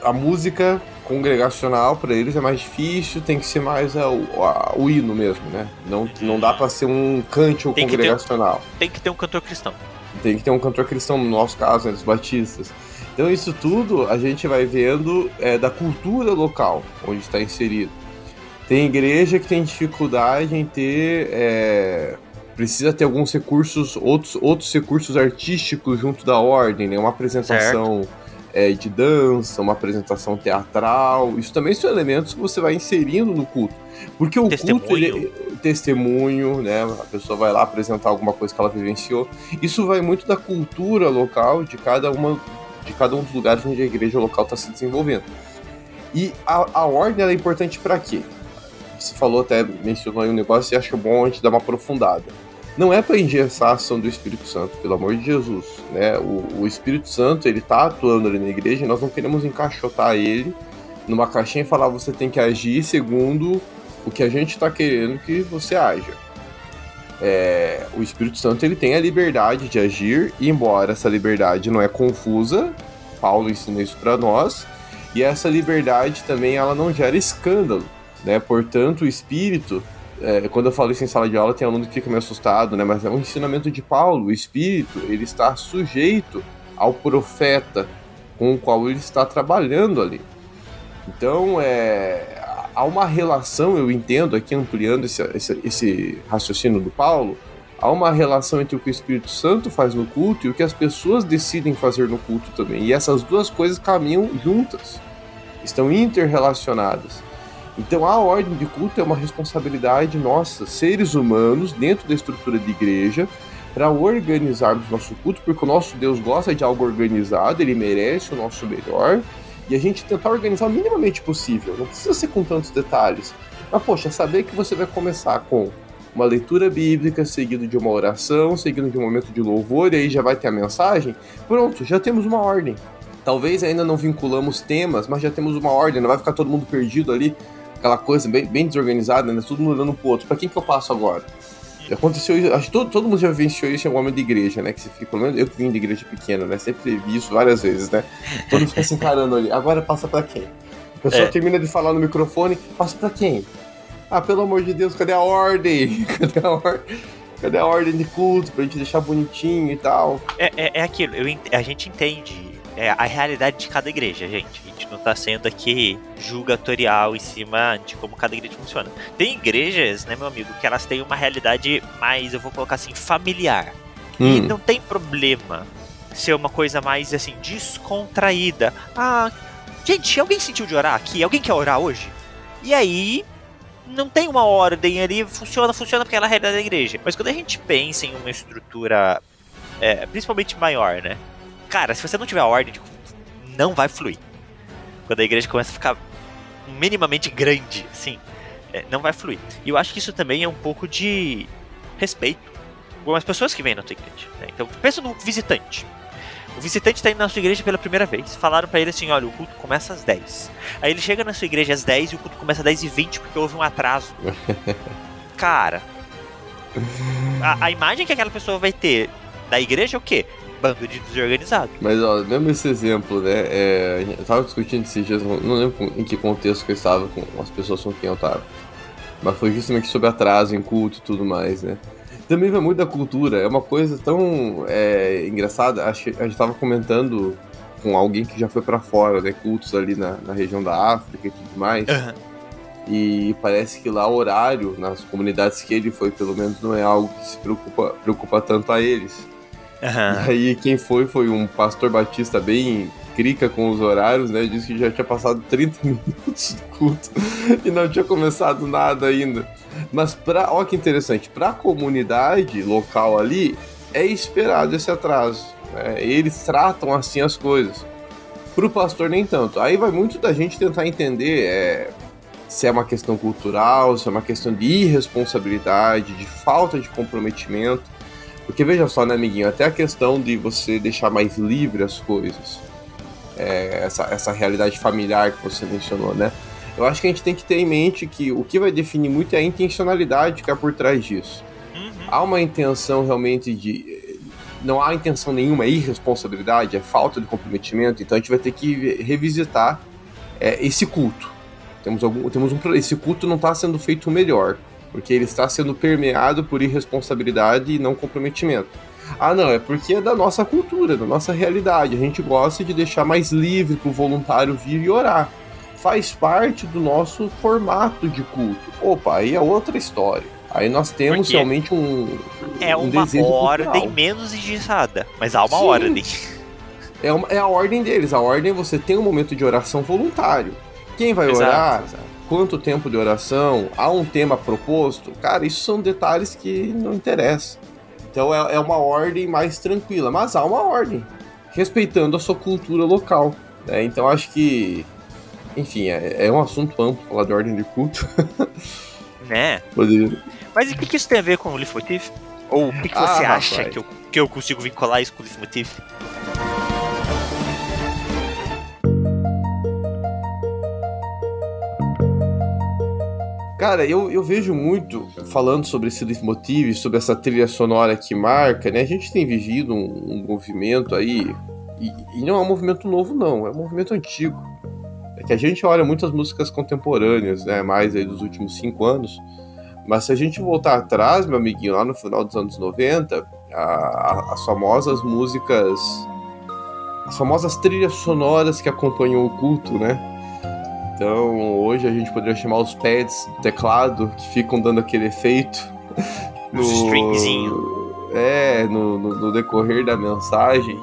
a música congregacional para eles é mais difícil, tem que ser mais a, a, o hino mesmo, né? Não, não dá para ser um cântico tem congregacional. Que tem que ter um cantor cristão. Tem que ter um cantor cristão, no nosso caso, né, dos batistas. Então isso tudo a gente vai vendo é, da cultura local onde está inserido. Tem igreja que tem dificuldade em ter. É, precisa ter alguns recursos, outros, outros recursos artísticos junto da ordem, né? Uma apresentação é, de dança, uma apresentação teatral. Isso também são elementos que você vai inserindo no culto. Porque o testemunho. culto, ele, é testemunho, né? A pessoa vai lá apresentar alguma coisa que ela vivenciou. Isso vai muito da cultura local de cada uma de cada um dos lugares onde a igreja local está se desenvolvendo. E a, a ordem é importante para quê? Você falou até, mencionou aí um negócio e acho que é bom a gente dar uma aprofundada não é para engessar a ação do Espírito Santo, pelo amor de Jesus. Né? O, o Espírito Santo ele está atuando ali na igreja e nós não queremos encaixotar ele numa caixinha e falar você tem que agir segundo o que a gente está querendo que você haja. É, o Espírito Santo ele tem a liberdade de agir, e embora essa liberdade não é confusa, Paulo ensina isso para nós, e essa liberdade também ela não gera escândalo, né? Portanto, o Espírito é, quando eu falo isso em sala de aula, tem aluno que fica meio assustado, né? Mas é um ensinamento de Paulo. O Espírito, ele está sujeito ao profeta com o qual ele está trabalhando ali. Então, é, há uma relação, eu entendo aqui, ampliando esse, esse, esse raciocínio do Paulo, há uma relação entre o que o Espírito Santo faz no culto e o que as pessoas decidem fazer no culto também. E essas duas coisas caminham juntas, estão interrelacionadas. Então a ordem de culto é uma responsabilidade nossa, seres humanos, dentro da estrutura de igreja, para organizarmos nosso culto, porque o nosso Deus gosta de algo organizado, ele merece o nosso melhor, e a gente tentar organizar o minimamente possível. Não precisa ser com tantos detalhes. Mas, poxa, saber que você vai começar com uma leitura bíblica, seguido de uma oração, seguido de um momento de louvor, e aí já vai ter a mensagem, pronto, já temos uma ordem. Talvez ainda não vinculamos temas, mas já temos uma ordem, não vai ficar todo mundo perdido ali aquela coisa bem, bem desorganizada, né? Todo mundo olhando pro outro. Pra quem que eu passo agora? Aconteceu isso, acho que todo, todo mundo já vivenciou isso em algum momento de igreja, né? Que você fica, pelo menos eu que vim de igreja pequena, né? Sempre vi isso várias vezes, né? Todo mundo fica se encarando ali. Agora passa pra quem? A pessoa é. termina de falar no microfone, passa pra quem? Ah, pelo amor de Deus, cadê a ordem? Cadê a ordem? Cadê a ordem de culto pra gente deixar bonitinho e tal? É, é, é aquilo, eu, a gente entende é, a realidade de cada igreja, gente. A gente não tá sendo aqui julgatorial em cima de como cada igreja funciona. Tem igrejas, né, meu amigo, que elas têm uma realidade mais, eu vou colocar assim, familiar. Hum. E não tem problema ser uma coisa mais, assim, descontraída. Ah, gente, alguém sentiu de orar aqui? Alguém quer orar hoje? E aí, não tem uma ordem ali, funciona, funciona porque ela é a realidade da igreja. Mas quando a gente pensa em uma estrutura, é, principalmente maior, né? Cara, se você não tiver ordem, tipo, não vai fluir. Quando a igreja começa a ficar minimamente grande, assim, é, não vai fluir. E eu acho que isso também é um pouco de respeito com as pessoas que vêm na tua igreja. Né? Então, pensa no visitante. O visitante está indo na sua igreja pela primeira vez. Falaram para ele assim: olha, o culto começa às 10. Aí ele chega na sua igreja às 10 e o culto começa às 10 e 20 porque houve um atraso. Cara, a, a imagem que aquela pessoa vai ter da igreja é o quê? Bando de desorganizado. Mas, ó, mesmo esse exemplo, né? É, eu tava discutindo esses dias, não lembro em que contexto que eu estava com as pessoas com quem eu tava. Mas foi justamente sobre atraso em culto e tudo mais, né? Também vai muito da cultura, é uma coisa tão é, engraçada. A gente tava comentando com alguém que já foi para fora, né? Cultos ali na, na, região da África e tudo mais. Uhum. E parece que lá o horário, nas comunidades que ele foi, pelo menos, não é algo que se preocupa, preocupa tanto a eles. Uhum. E aí quem foi foi um pastor batista bem crica com os horários, né? Disse que já tinha passado 30 minutos do culto e não tinha começado nada ainda. Mas para, olha que interessante, para a comunidade local ali é esperado esse atraso. Né? Eles tratam assim as coisas. Para o pastor nem tanto. Aí vai muito da gente tentar entender é, se é uma questão cultural, se é uma questão de irresponsabilidade, de falta de comprometimento. Porque veja só, né, amiguinho, até a questão de você deixar mais livre as coisas é, essa, essa realidade familiar que você mencionou, né? Eu acho que a gente tem que ter em mente que o que vai definir muito é a intencionalidade que há por trás disso. Uhum. Há uma intenção realmente de. Não há intenção nenhuma, é irresponsabilidade, é falta de comprometimento, então a gente vai ter que revisitar é, esse culto. Temos algum, temos um, esse culto não está sendo feito melhor, porque ele está sendo permeado por irresponsabilidade e não comprometimento. Ah, não, é porque é da nossa cultura, da nossa realidade. A gente gosta de deixar mais livre para o voluntário vir e orar. Faz parte do nosso formato de culto. Opa, aí é outra história. Aí nós temos porque realmente um. É um uma ordem cultural. menos engessada, mas há uma Sim. ordem. É, uma, é a ordem deles. A ordem é você tem um momento de oração voluntário. Quem vai exato, orar? Exato. Quanto tempo de oração? Há um tema proposto? Cara, isso são detalhes que não interessam. Então é, é uma ordem mais tranquila, mas há uma ordem, respeitando a sua cultura local. Né? Então acho que, enfim, é, é um assunto amplo falar de ordem de culto. né? Poderia... Mas e o que, que isso tem a ver com o Leitmotiv? Ou o que, que ah, você acha que eu, que eu consigo vincular isso com o Leitmotiv? Cara, eu, eu vejo muito falando sobre esse leitmotiv, sobre essa trilha sonora que marca, né? A gente tem vivido um, um movimento aí, e, e, não é um movimento novo, não, é um movimento antigo. É que a gente olha muitas músicas contemporâneas, né? Mais aí dos últimos cinco anos. Mas se a gente voltar atrás, meu amiguinho, lá no final dos anos 90, a, a, as famosas músicas. As famosas trilhas sonoras que acompanham o culto, né? Então, hoje a gente poderia chamar os pads do teclado que ficam dando aquele efeito. No, stringzinho. É, no, no, no, decorrer da mensagem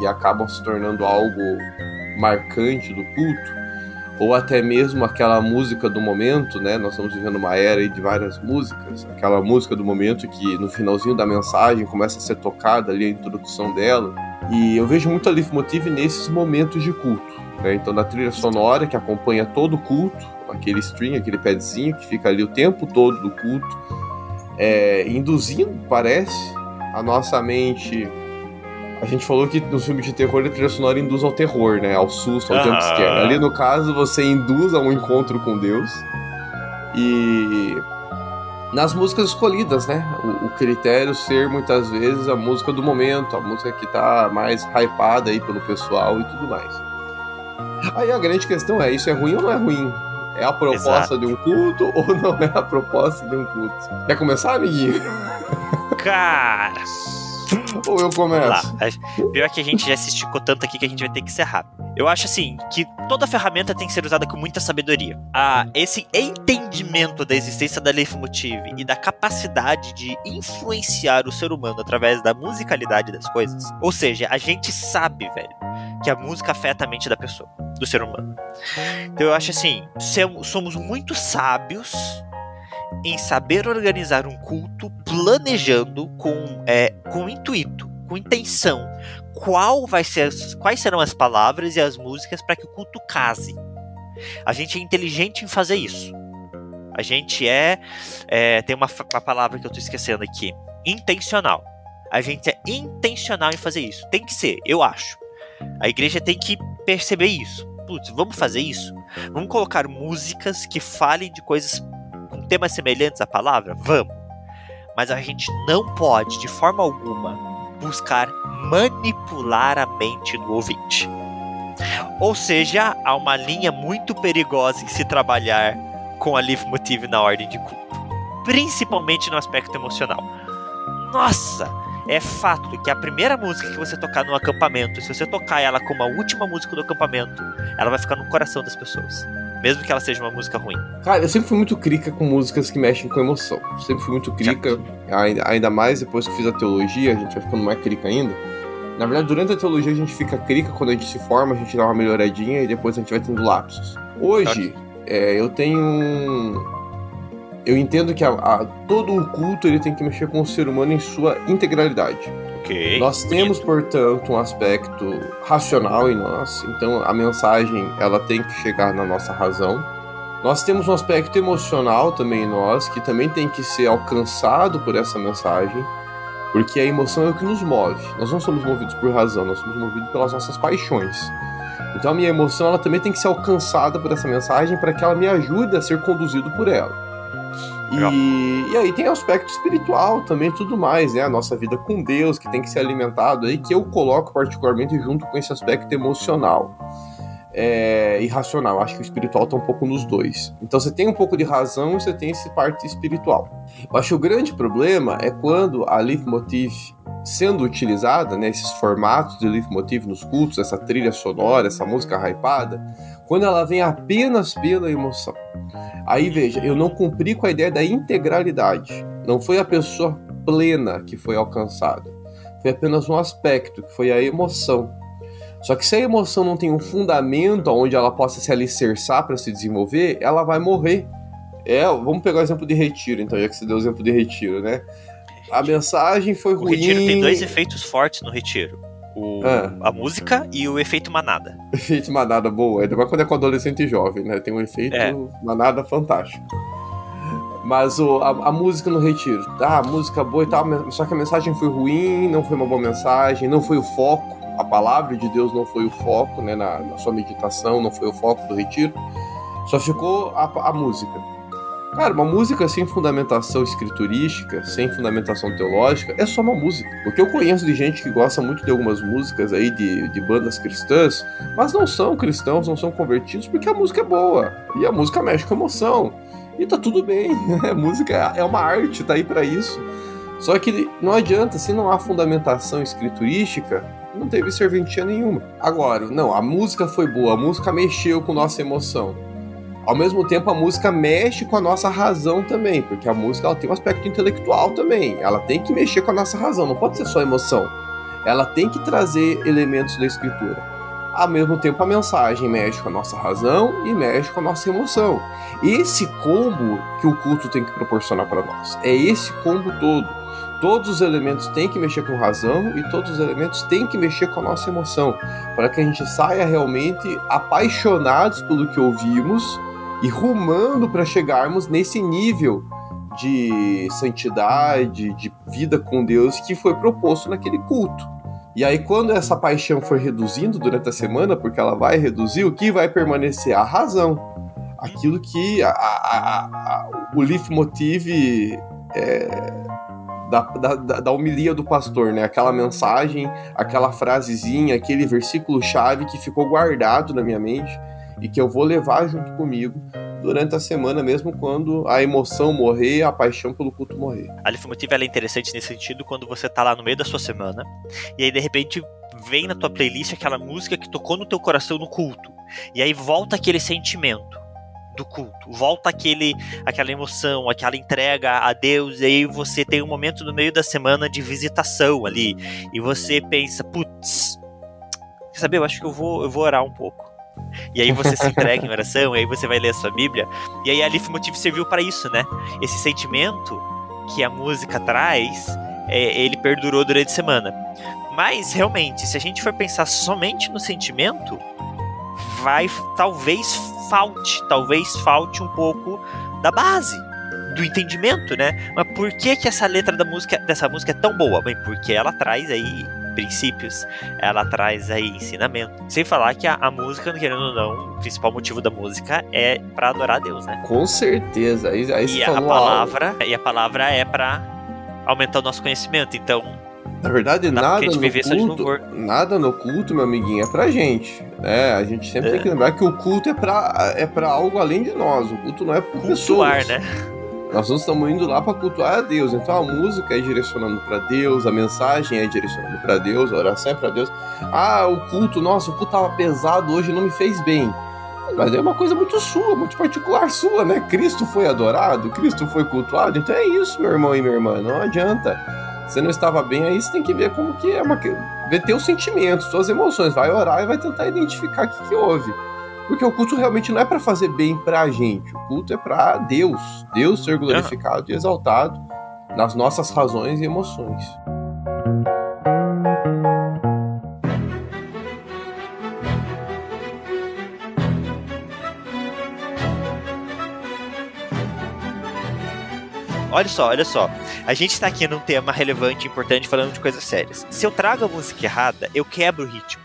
e acabam se tornando algo marcante do culto. Ou até mesmo aquela música do momento, né? Nós estamos vivendo uma era de várias músicas. Aquela música do momento que no finalzinho da mensagem começa a ser tocada ali a introdução dela. E eu vejo muito a Leitmotiv nesses momentos de culto né? Então, na trilha sonora que acompanha todo o culto, aquele string, aquele padzinho que fica ali o tempo todo do culto, é, induzindo, parece, a nossa mente. A gente falou que no filme de terror a trilha sonora induz ao terror, né? Ao susto, ao ah. jumpscare. Ali no caso, você induz a um encontro com Deus. E nas músicas escolhidas, né? O, o, critério ser muitas vezes a música do momento, a música que tá mais hypada aí pelo pessoal e tudo mais. Aí a grande questão é: isso é ruim ou não é ruim? É a proposta Exato. de um culto ou não é a proposta de um culto? Quer começar, amiguinho? Cara. Ou eu começo? Lá. Pior que a gente já se esticou tanto aqui que a gente vai ter que encerrar. Eu acho assim que toda ferramenta tem que ser usada com muita sabedoria. Ah, esse entendimento da existência da leitmotiv e da capacidade de influenciar o ser humano através da musicalidade das coisas. Ou seja, a gente sabe, velho, que a música afeta a mente da pessoa, do ser humano. Então eu acho assim, somos muito sábios em saber organizar um culto planejando com, é, com intuito, com intenção, qual vai ser, quais serão as palavras e as músicas para que o culto case. A gente é inteligente em fazer isso. A gente é, é tem uma, uma palavra que eu estou esquecendo aqui, intencional. A gente é intencional em fazer isso. Tem que ser, eu acho. A igreja tem que perceber isso. Putz, vamos fazer isso? Vamos colocar músicas que falem de coisas temas semelhantes à palavra? Vamos. Mas a gente não pode, de forma alguma, buscar manipular a mente do ouvinte. Ou seja, há uma linha muito perigosa em se trabalhar com a Leitmotiv na ordem de culto, principalmente no aspecto emocional. Nossa, é fato que a primeira música que você tocar no acampamento, se você tocar ela como a última música do acampamento, ela vai ficar no coração das pessoas. Mesmo que ela seja uma música ruim. Cara, eu sempre fui muito crica com músicas que mexem com emoção. Sempre fui muito crica, ainda, ainda mais depois que fiz a teologia, a gente vai ficando mais crica ainda. Na verdade, durante a teologia a gente fica crica, quando a gente se forma, a gente dá uma melhoradinha e depois a gente vai tendo lapsos. Hoje, é, eu tenho eu entendo que a, a, todo o culto ele tem que mexer com o ser humano em sua integralidade. Ok. Nós temos, portanto, um aspecto racional em nós, então a mensagem ela tem que chegar na nossa razão. Nós temos um aspecto emocional também em nós, que também tem que ser alcançado por essa mensagem, porque a emoção é o que nos move. Nós não somos movidos por razão, nós somos movidos pelas nossas paixões. Então a minha emoção ela também tem que ser alcançada por essa mensagem para que ela me ajude a ser conduzido por ela. E, e, aí tem aspecto espiritual também tudo mais, né? A nossa vida com Deus, que tem que ser alimentado aí, que eu coloco particularmente junto com esse aspecto emocional é, e racional. Acho que o espiritual tá um pouco nos dois. Então você tem um pouco de razão e você tem esse parte espiritual. Eu acho que o grande problema é quando a leitmotiv sendo utilizada, né, esses formatos de leitmotiv nos cultos, essa trilha sonora, essa música hypada, quando ela vem apenas pela emoção. Aí veja, eu não cumpri com a ideia da integralidade. Não foi a pessoa plena que foi alcançada. Foi apenas um aspecto, que foi a emoção. Só que se a emoção não tem um fundamento onde ela possa se alicerçar para se desenvolver, ela vai morrer. É, vamos pegar o exemplo de retiro, então, já que você deu o exemplo de retiro, né? A mensagem foi o ruim. O retiro tem dois efeitos fortes no retiro. O, ah. A música e o efeito manada. Efeito manada, boa. Ainda mais quando é com adolescente jovem, né? Tem um efeito é. manada fantástico. Mas o, a, a, música no retiro, tá? A música boa e tal, só que a mensagem foi ruim, não foi uma boa mensagem, não foi o foco. A palavra de Deus não foi o foco, né? Na, na sua meditação, não foi o foco do retiro. Só ficou a, a música. Cara, uma música sem fundamentação escriturística, sem fundamentação teológica, é só uma música. Porque eu conheço de gente que gosta muito de algumas músicas aí de, de bandas cristãs, mas não são cristãos, não são convertidos, porque a música é boa. E a música mexe com emoção. E tá tudo bem. A música é uma arte, tá aí para isso. Só que não adianta, se não há fundamentação escriturística, não teve serventia nenhuma. Agora, não, a música foi boa, a música mexeu com nossa emoção. Ao mesmo tempo, a música mexe com a nossa razão também, porque a música ela tem um aspecto intelectual também. Ela tem que mexer com a nossa razão, não pode ser só emoção. Ela tem que trazer elementos da escritura. Ao mesmo tempo, a mensagem mexe com a nossa razão e mexe com a nossa emoção. Esse combo que o culto tem que proporcionar para nós. É esse combo todo. Todos os elementos têm que mexer com razão e todos os elementos têm que mexer com a nossa emoção, para que a gente saia realmente apaixonados pelo que ouvimos e rumando para chegarmos nesse nível de santidade, de vida com Deus que foi proposto naquele culto. E aí, quando essa paixão for reduzindo durante a semana, porque ela vai reduzir, o que vai permanecer? A razão. Aquilo que a, a, a, o leitmotiv é, da, da, da homilia do pastor, né? Aquela mensagem, aquela frasezinha, aquele versículo-chave que ficou guardado na minha mente e que eu vou levar junto comigo durante a semana, mesmo quando a emoção morrer, a paixão pelo culto morrer. A Lifomotiva é interessante nesse sentido quando você tá lá no meio da sua semana e aí de repente vem na tua playlist aquela música que tocou no teu coração no culto. E aí volta aquele sentimento do culto, volta aquele, aquela emoção, aquela entrega a Deus, e aí você tem um momento no meio da semana de visitação ali, e você pensa, putz, sabe, eu acho que eu vou, eu vou orar um pouco. E aí você se entrega em oração, e aí você vai ler a sua Bíblia. E aí a Leaf Motive serviu para isso, né? Esse sentimento que a música traz, é, ele perdurou durante a semana. Mas realmente, se a gente for pensar somente no sentimento, vai talvez falte, talvez falte um pouco da base do entendimento, né? Mas por que que essa letra da música, dessa música é tão boa? Bem, porque ela traz aí princípios, ela traz aí ensinamento. Sem falar que a, a música, querendo ou não, o principal motivo da música é para adorar a Deus, né? Com certeza. Aí, aí e a palavra, e a palavra é para aumentar o nosso conhecimento. Então, Na verdade, Dá nada gente no viver só de culto, nada no culto, meu amiguinho, é pra gente. né? a gente sempre É. tem que lembrar que o culto é pra, é pra algo além de nós. O culto não é pra Cultuar, pessoas. né? Nós não estamos indo lá para cultuar a Deus. Então a música é direcionando para Deus, a mensagem é direcionando para Deus, a oração é para Deus. Ah, o culto, nossa, o culto tava pesado hoje, não me fez bem. Mas é uma coisa muito sua, muito particular sua, né? Cristo foi adorado, Cristo foi cultuado. Então é isso, meu irmão e minha irmã. Não adianta. Você não estava bem aí, você tem que ver como que é uma ver teus sentimentos, suas emoções, vai orar e vai tentar identificar o que, que houve. Porque o culto realmente não é para fazer bem pra gente. O culto é para Deus. Deus ser glorificado e exaltado nas nossas razões e emoções. Olha só, olha só. A gente tá aqui num tema relevante, importante, falando de coisas sérias. Se eu trago a música errada, eu quebro o ritmo.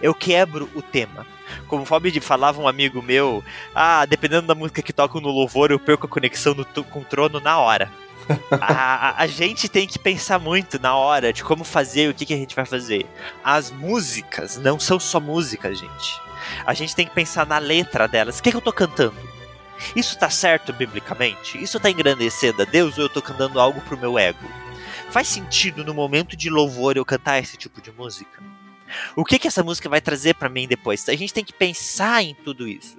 Eu quebro o tema. Como o Fábio falava um amigo meu, ah, dependendo da música que toca no louvor, eu perco a conexão com o trono na hora. a, a- a gente tem que pensar muito na hora de como fazer, o que, que a gente vai fazer. As músicas não são só músicas, gente. A gente tem que pensar na letra delas. O que, que eu tô cantando? Isso tá certo biblicamente? Isso tá engrandecendo a Deus ou eu tô cantando algo pro meu ego? Faz sentido no momento de louvor eu cantar esse tipo de música? O que que essa música vai trazer pra mim depois? A gente tem que pensar em tudo isso.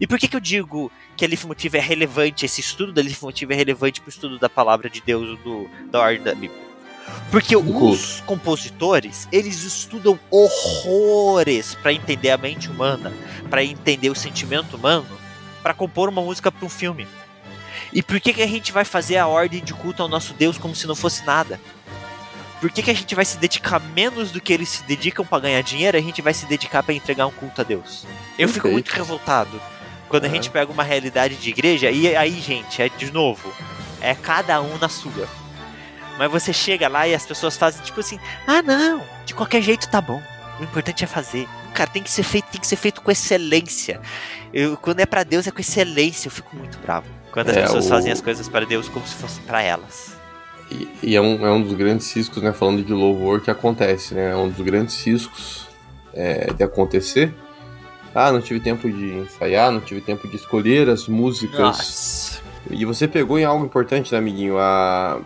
E por que que eu digo que a Leitmotiv é relevante, esse estudo da Leitmotiv é relevante pro estudo da palavra de Deus do, da ordem da Bíblia? Porque os compositores, eles estudam horrores pra entender a mente humana, pra entender o sentimento humano, pra compor uma música para um filme. E por que, que a gente vai fazer a ordem de culto ao nosso Deus como se não fosse nada? Por que, que a gente vai se dedicar menos do que eles se dedicam para ganhar dinheiro? A gente vai se dedicar para entregar um culto a Deus. Eu fico muito revoltado quando a gente pega uma realidade de igreja e aí, gente, é de novo, é cada um na sua. Mas você chega lá e as pessoas fazem tipo assim: ah, não, de qualquer jeito tá bom. O importante é fazer. Cara, tem que ser feito, tem que ser feito com excelência. Eu, quando é pra Deus é com excelência. Eu fico muito bravo quando as É, pessoas o- fazem as coisas para Deus como se fossem pra elas. E, e é, um, é um dos grandes ciscos, né? Falando de louvor que acontece, né? É um dos grandes ciscos é, de acontecer. Ah, não tive tempo de ensaiar, não tive tempo de escolher as músicas. Nossa. E você pegou em algo importante, né, amiguinho? A...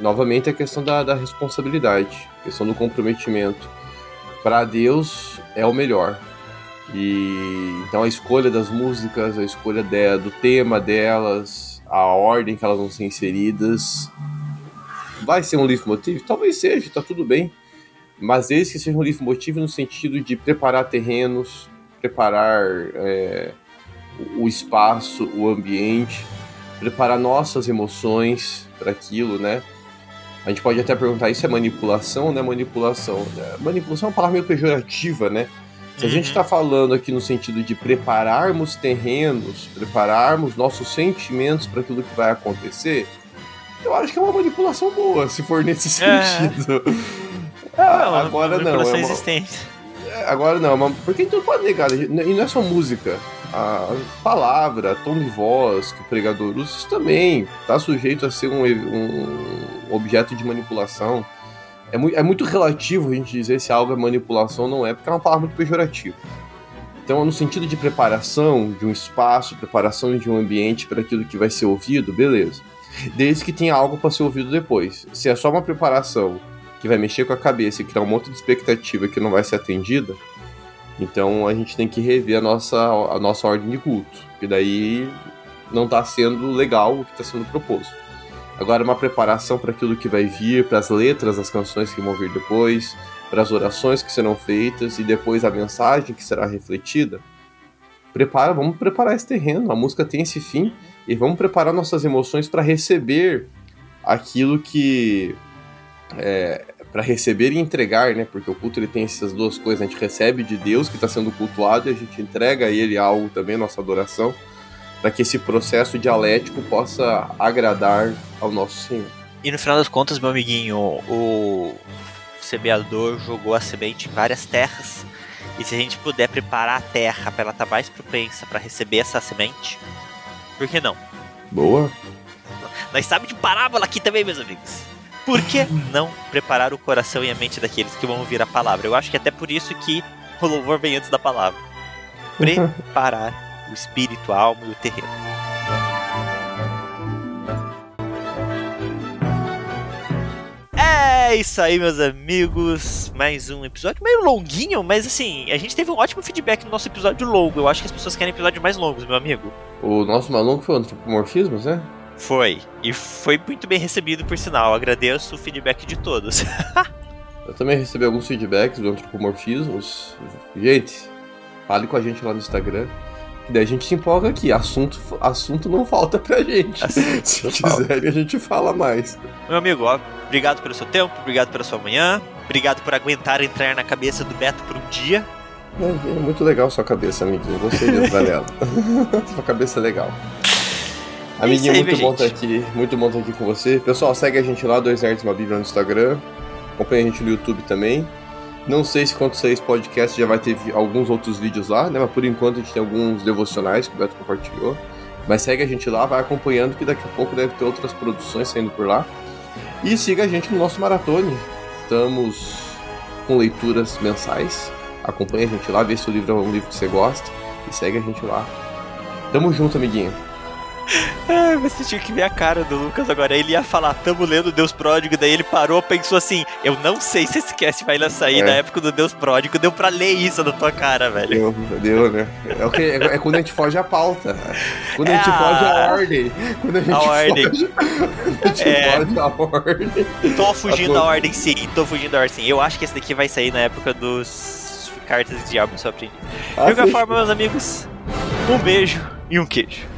Novamente a questão da, da responsabilidade, a questão do comprometimento. Para Deus é o melhor. E então a escolha das músicas, a escolha de- do tema delas, a ordem que elas vão ser inseridas, vai ser um leitmotiv? Talvez seja, tá tudo bem. Mas desde que seja um leitmotiv no sentido de preparar terrenos, preparar é, o espaço, o ambiente, preparar nossas emoções para aquilo, né? A gente pode até perguntar, isso é manipulação ou não é manipulação? É, Manipulação é uma palavra meio pejorativa, né? Se a gente Uhum. está falando aqui no sentido de prepararmos terrenos, prepararmos nossos sentimentos para aquilo que vai acontecer, eu acho que é uma manipulação boa, se for nesse É. sentido. Ah, agora não. manipulação É uma, existente. é, Agora não, mas porque não pode negar, né? e não é só música. A palavra, tom de voz que o pregador usa, isso também está sujeito a ser um, um objeto de manipulação. É, mu é muito relativo a gente dizer se algo é manipulação ou não é, porque é uma palavra muito pejorativa. Então, no sentido de preparação de um espaço, preparação de um ambiente para aquilo que vai ser ouvido, beleza. Desde que tenha algo para ser ouvido depois. Se é só uma preparação que vai mexer com a cabeça e criar um monte de expectativa que não vai ser atendida, então a gente tem que rever a nossa, a nossa ordem de culto. E daí não está sendo legal o que está sendo proposto. Agora, uma preparação para aquilo que vai vir, para as letras das canções que vão vir depois, para as orações que serão feitas e depois a mensagem que será refletida. Prepara, vamos preparar esse terreno. A música tem esse fim e vamos preparar nossas emoções para receber aquilo que é, para receber e entregar, né? Porque o culto ele tem essas duas coisas. A gente recebe de Deus que está sendo cultuado e a gente entrega a Ele algo também, nossa adoração, para que esse processo dialético possa agradar ao nosso Senhor. E no final das contas, meu amiguinho, o semeador jogou a semente em várias terras. E se a gente puder preparar a terra para ela estar mais propensa para receber essa semente, por que não? Boa. Nós sabemos de parábola aqui também, meus amigos. por que não preparar o coração e a mente daqueles que vão ouvir a palavra? Eu acho que é até por isso que o louvor vem antes da palavra. Preparar o espírito, a alma e o terreno. É isso aí, meus amigos. Mais um episódio meio longuinho, mas assim, a gente teve um ótimo feedback no nosso episódio longo. Eu acho que as pessoas querem episódios mais longos, meu amigo. O nosso maluco foi o antropomorfismos, né? Foi. E foi muito bem recebido, por sinal. Agradeço o feedback de todos. Eu também recebi alguns feedbacks do antropomorfismos. Gente, fale com a gente lá no Instagram. Que daí a gente se empolga aqui. Assunto, assunto não falta pra gente. Assunto se quiserem, a gente fala mais. Meu amigo, ó, obrigado pelo seu tempo, obrigado pela sua manhã, obrigado por aguentar entrar na cabeça do Beto por um dia. É, é muito legal sua cabeça, amiguinho. Gostei de nela. sua cabeça é legal. Amiguinho, É aí, muito bom estar gente. aqui. Muito bom estar aqui com você. Pessoal, segue a gente lá, dois nerds uma bíblia no Instagram. Acompanha a gente no YouTube também. Não sei se quando sair esse podcast já vai ter alguns outros vídeos lá, né? Mas por enquanto a gente tem alguns devocionais que o Beto compartilhou. Mas segue a gente lá, vai acompanhando que daqui a pouco deve ter outras produções saindo por lá. E siga a gente no nosso maratone. Estamos com leituras mensais. Acompanha a gente lá, vê se o livro é um livro que você gosta. E segue a gente lá. Tamo junto, amiguinho. Ah, você tinha que ver a cara do Lucas agora. Ele ia falar, tamo lendo Deus Pródigo, daí ele parou, pensou assim, eu não sei se esse cast vai sair É. na época do Deus Pródigo, deu pra ler isso na tua cara, velho. Deu, deu, né? É, o que, é, é quando a gente foge à pauta. Quando a gente É a- foge à ordem. Quando a gente A ordem. foge, a gente É. foge à ordem. Tô fugindo da ordem sim, tô fugindo da ordem sim. Eu acho que esse daqui vai sair na época dos cartas de diabo, só aprendi. De Ah, qualquer fechou. forma, meus amigos, um beijo e um queijo.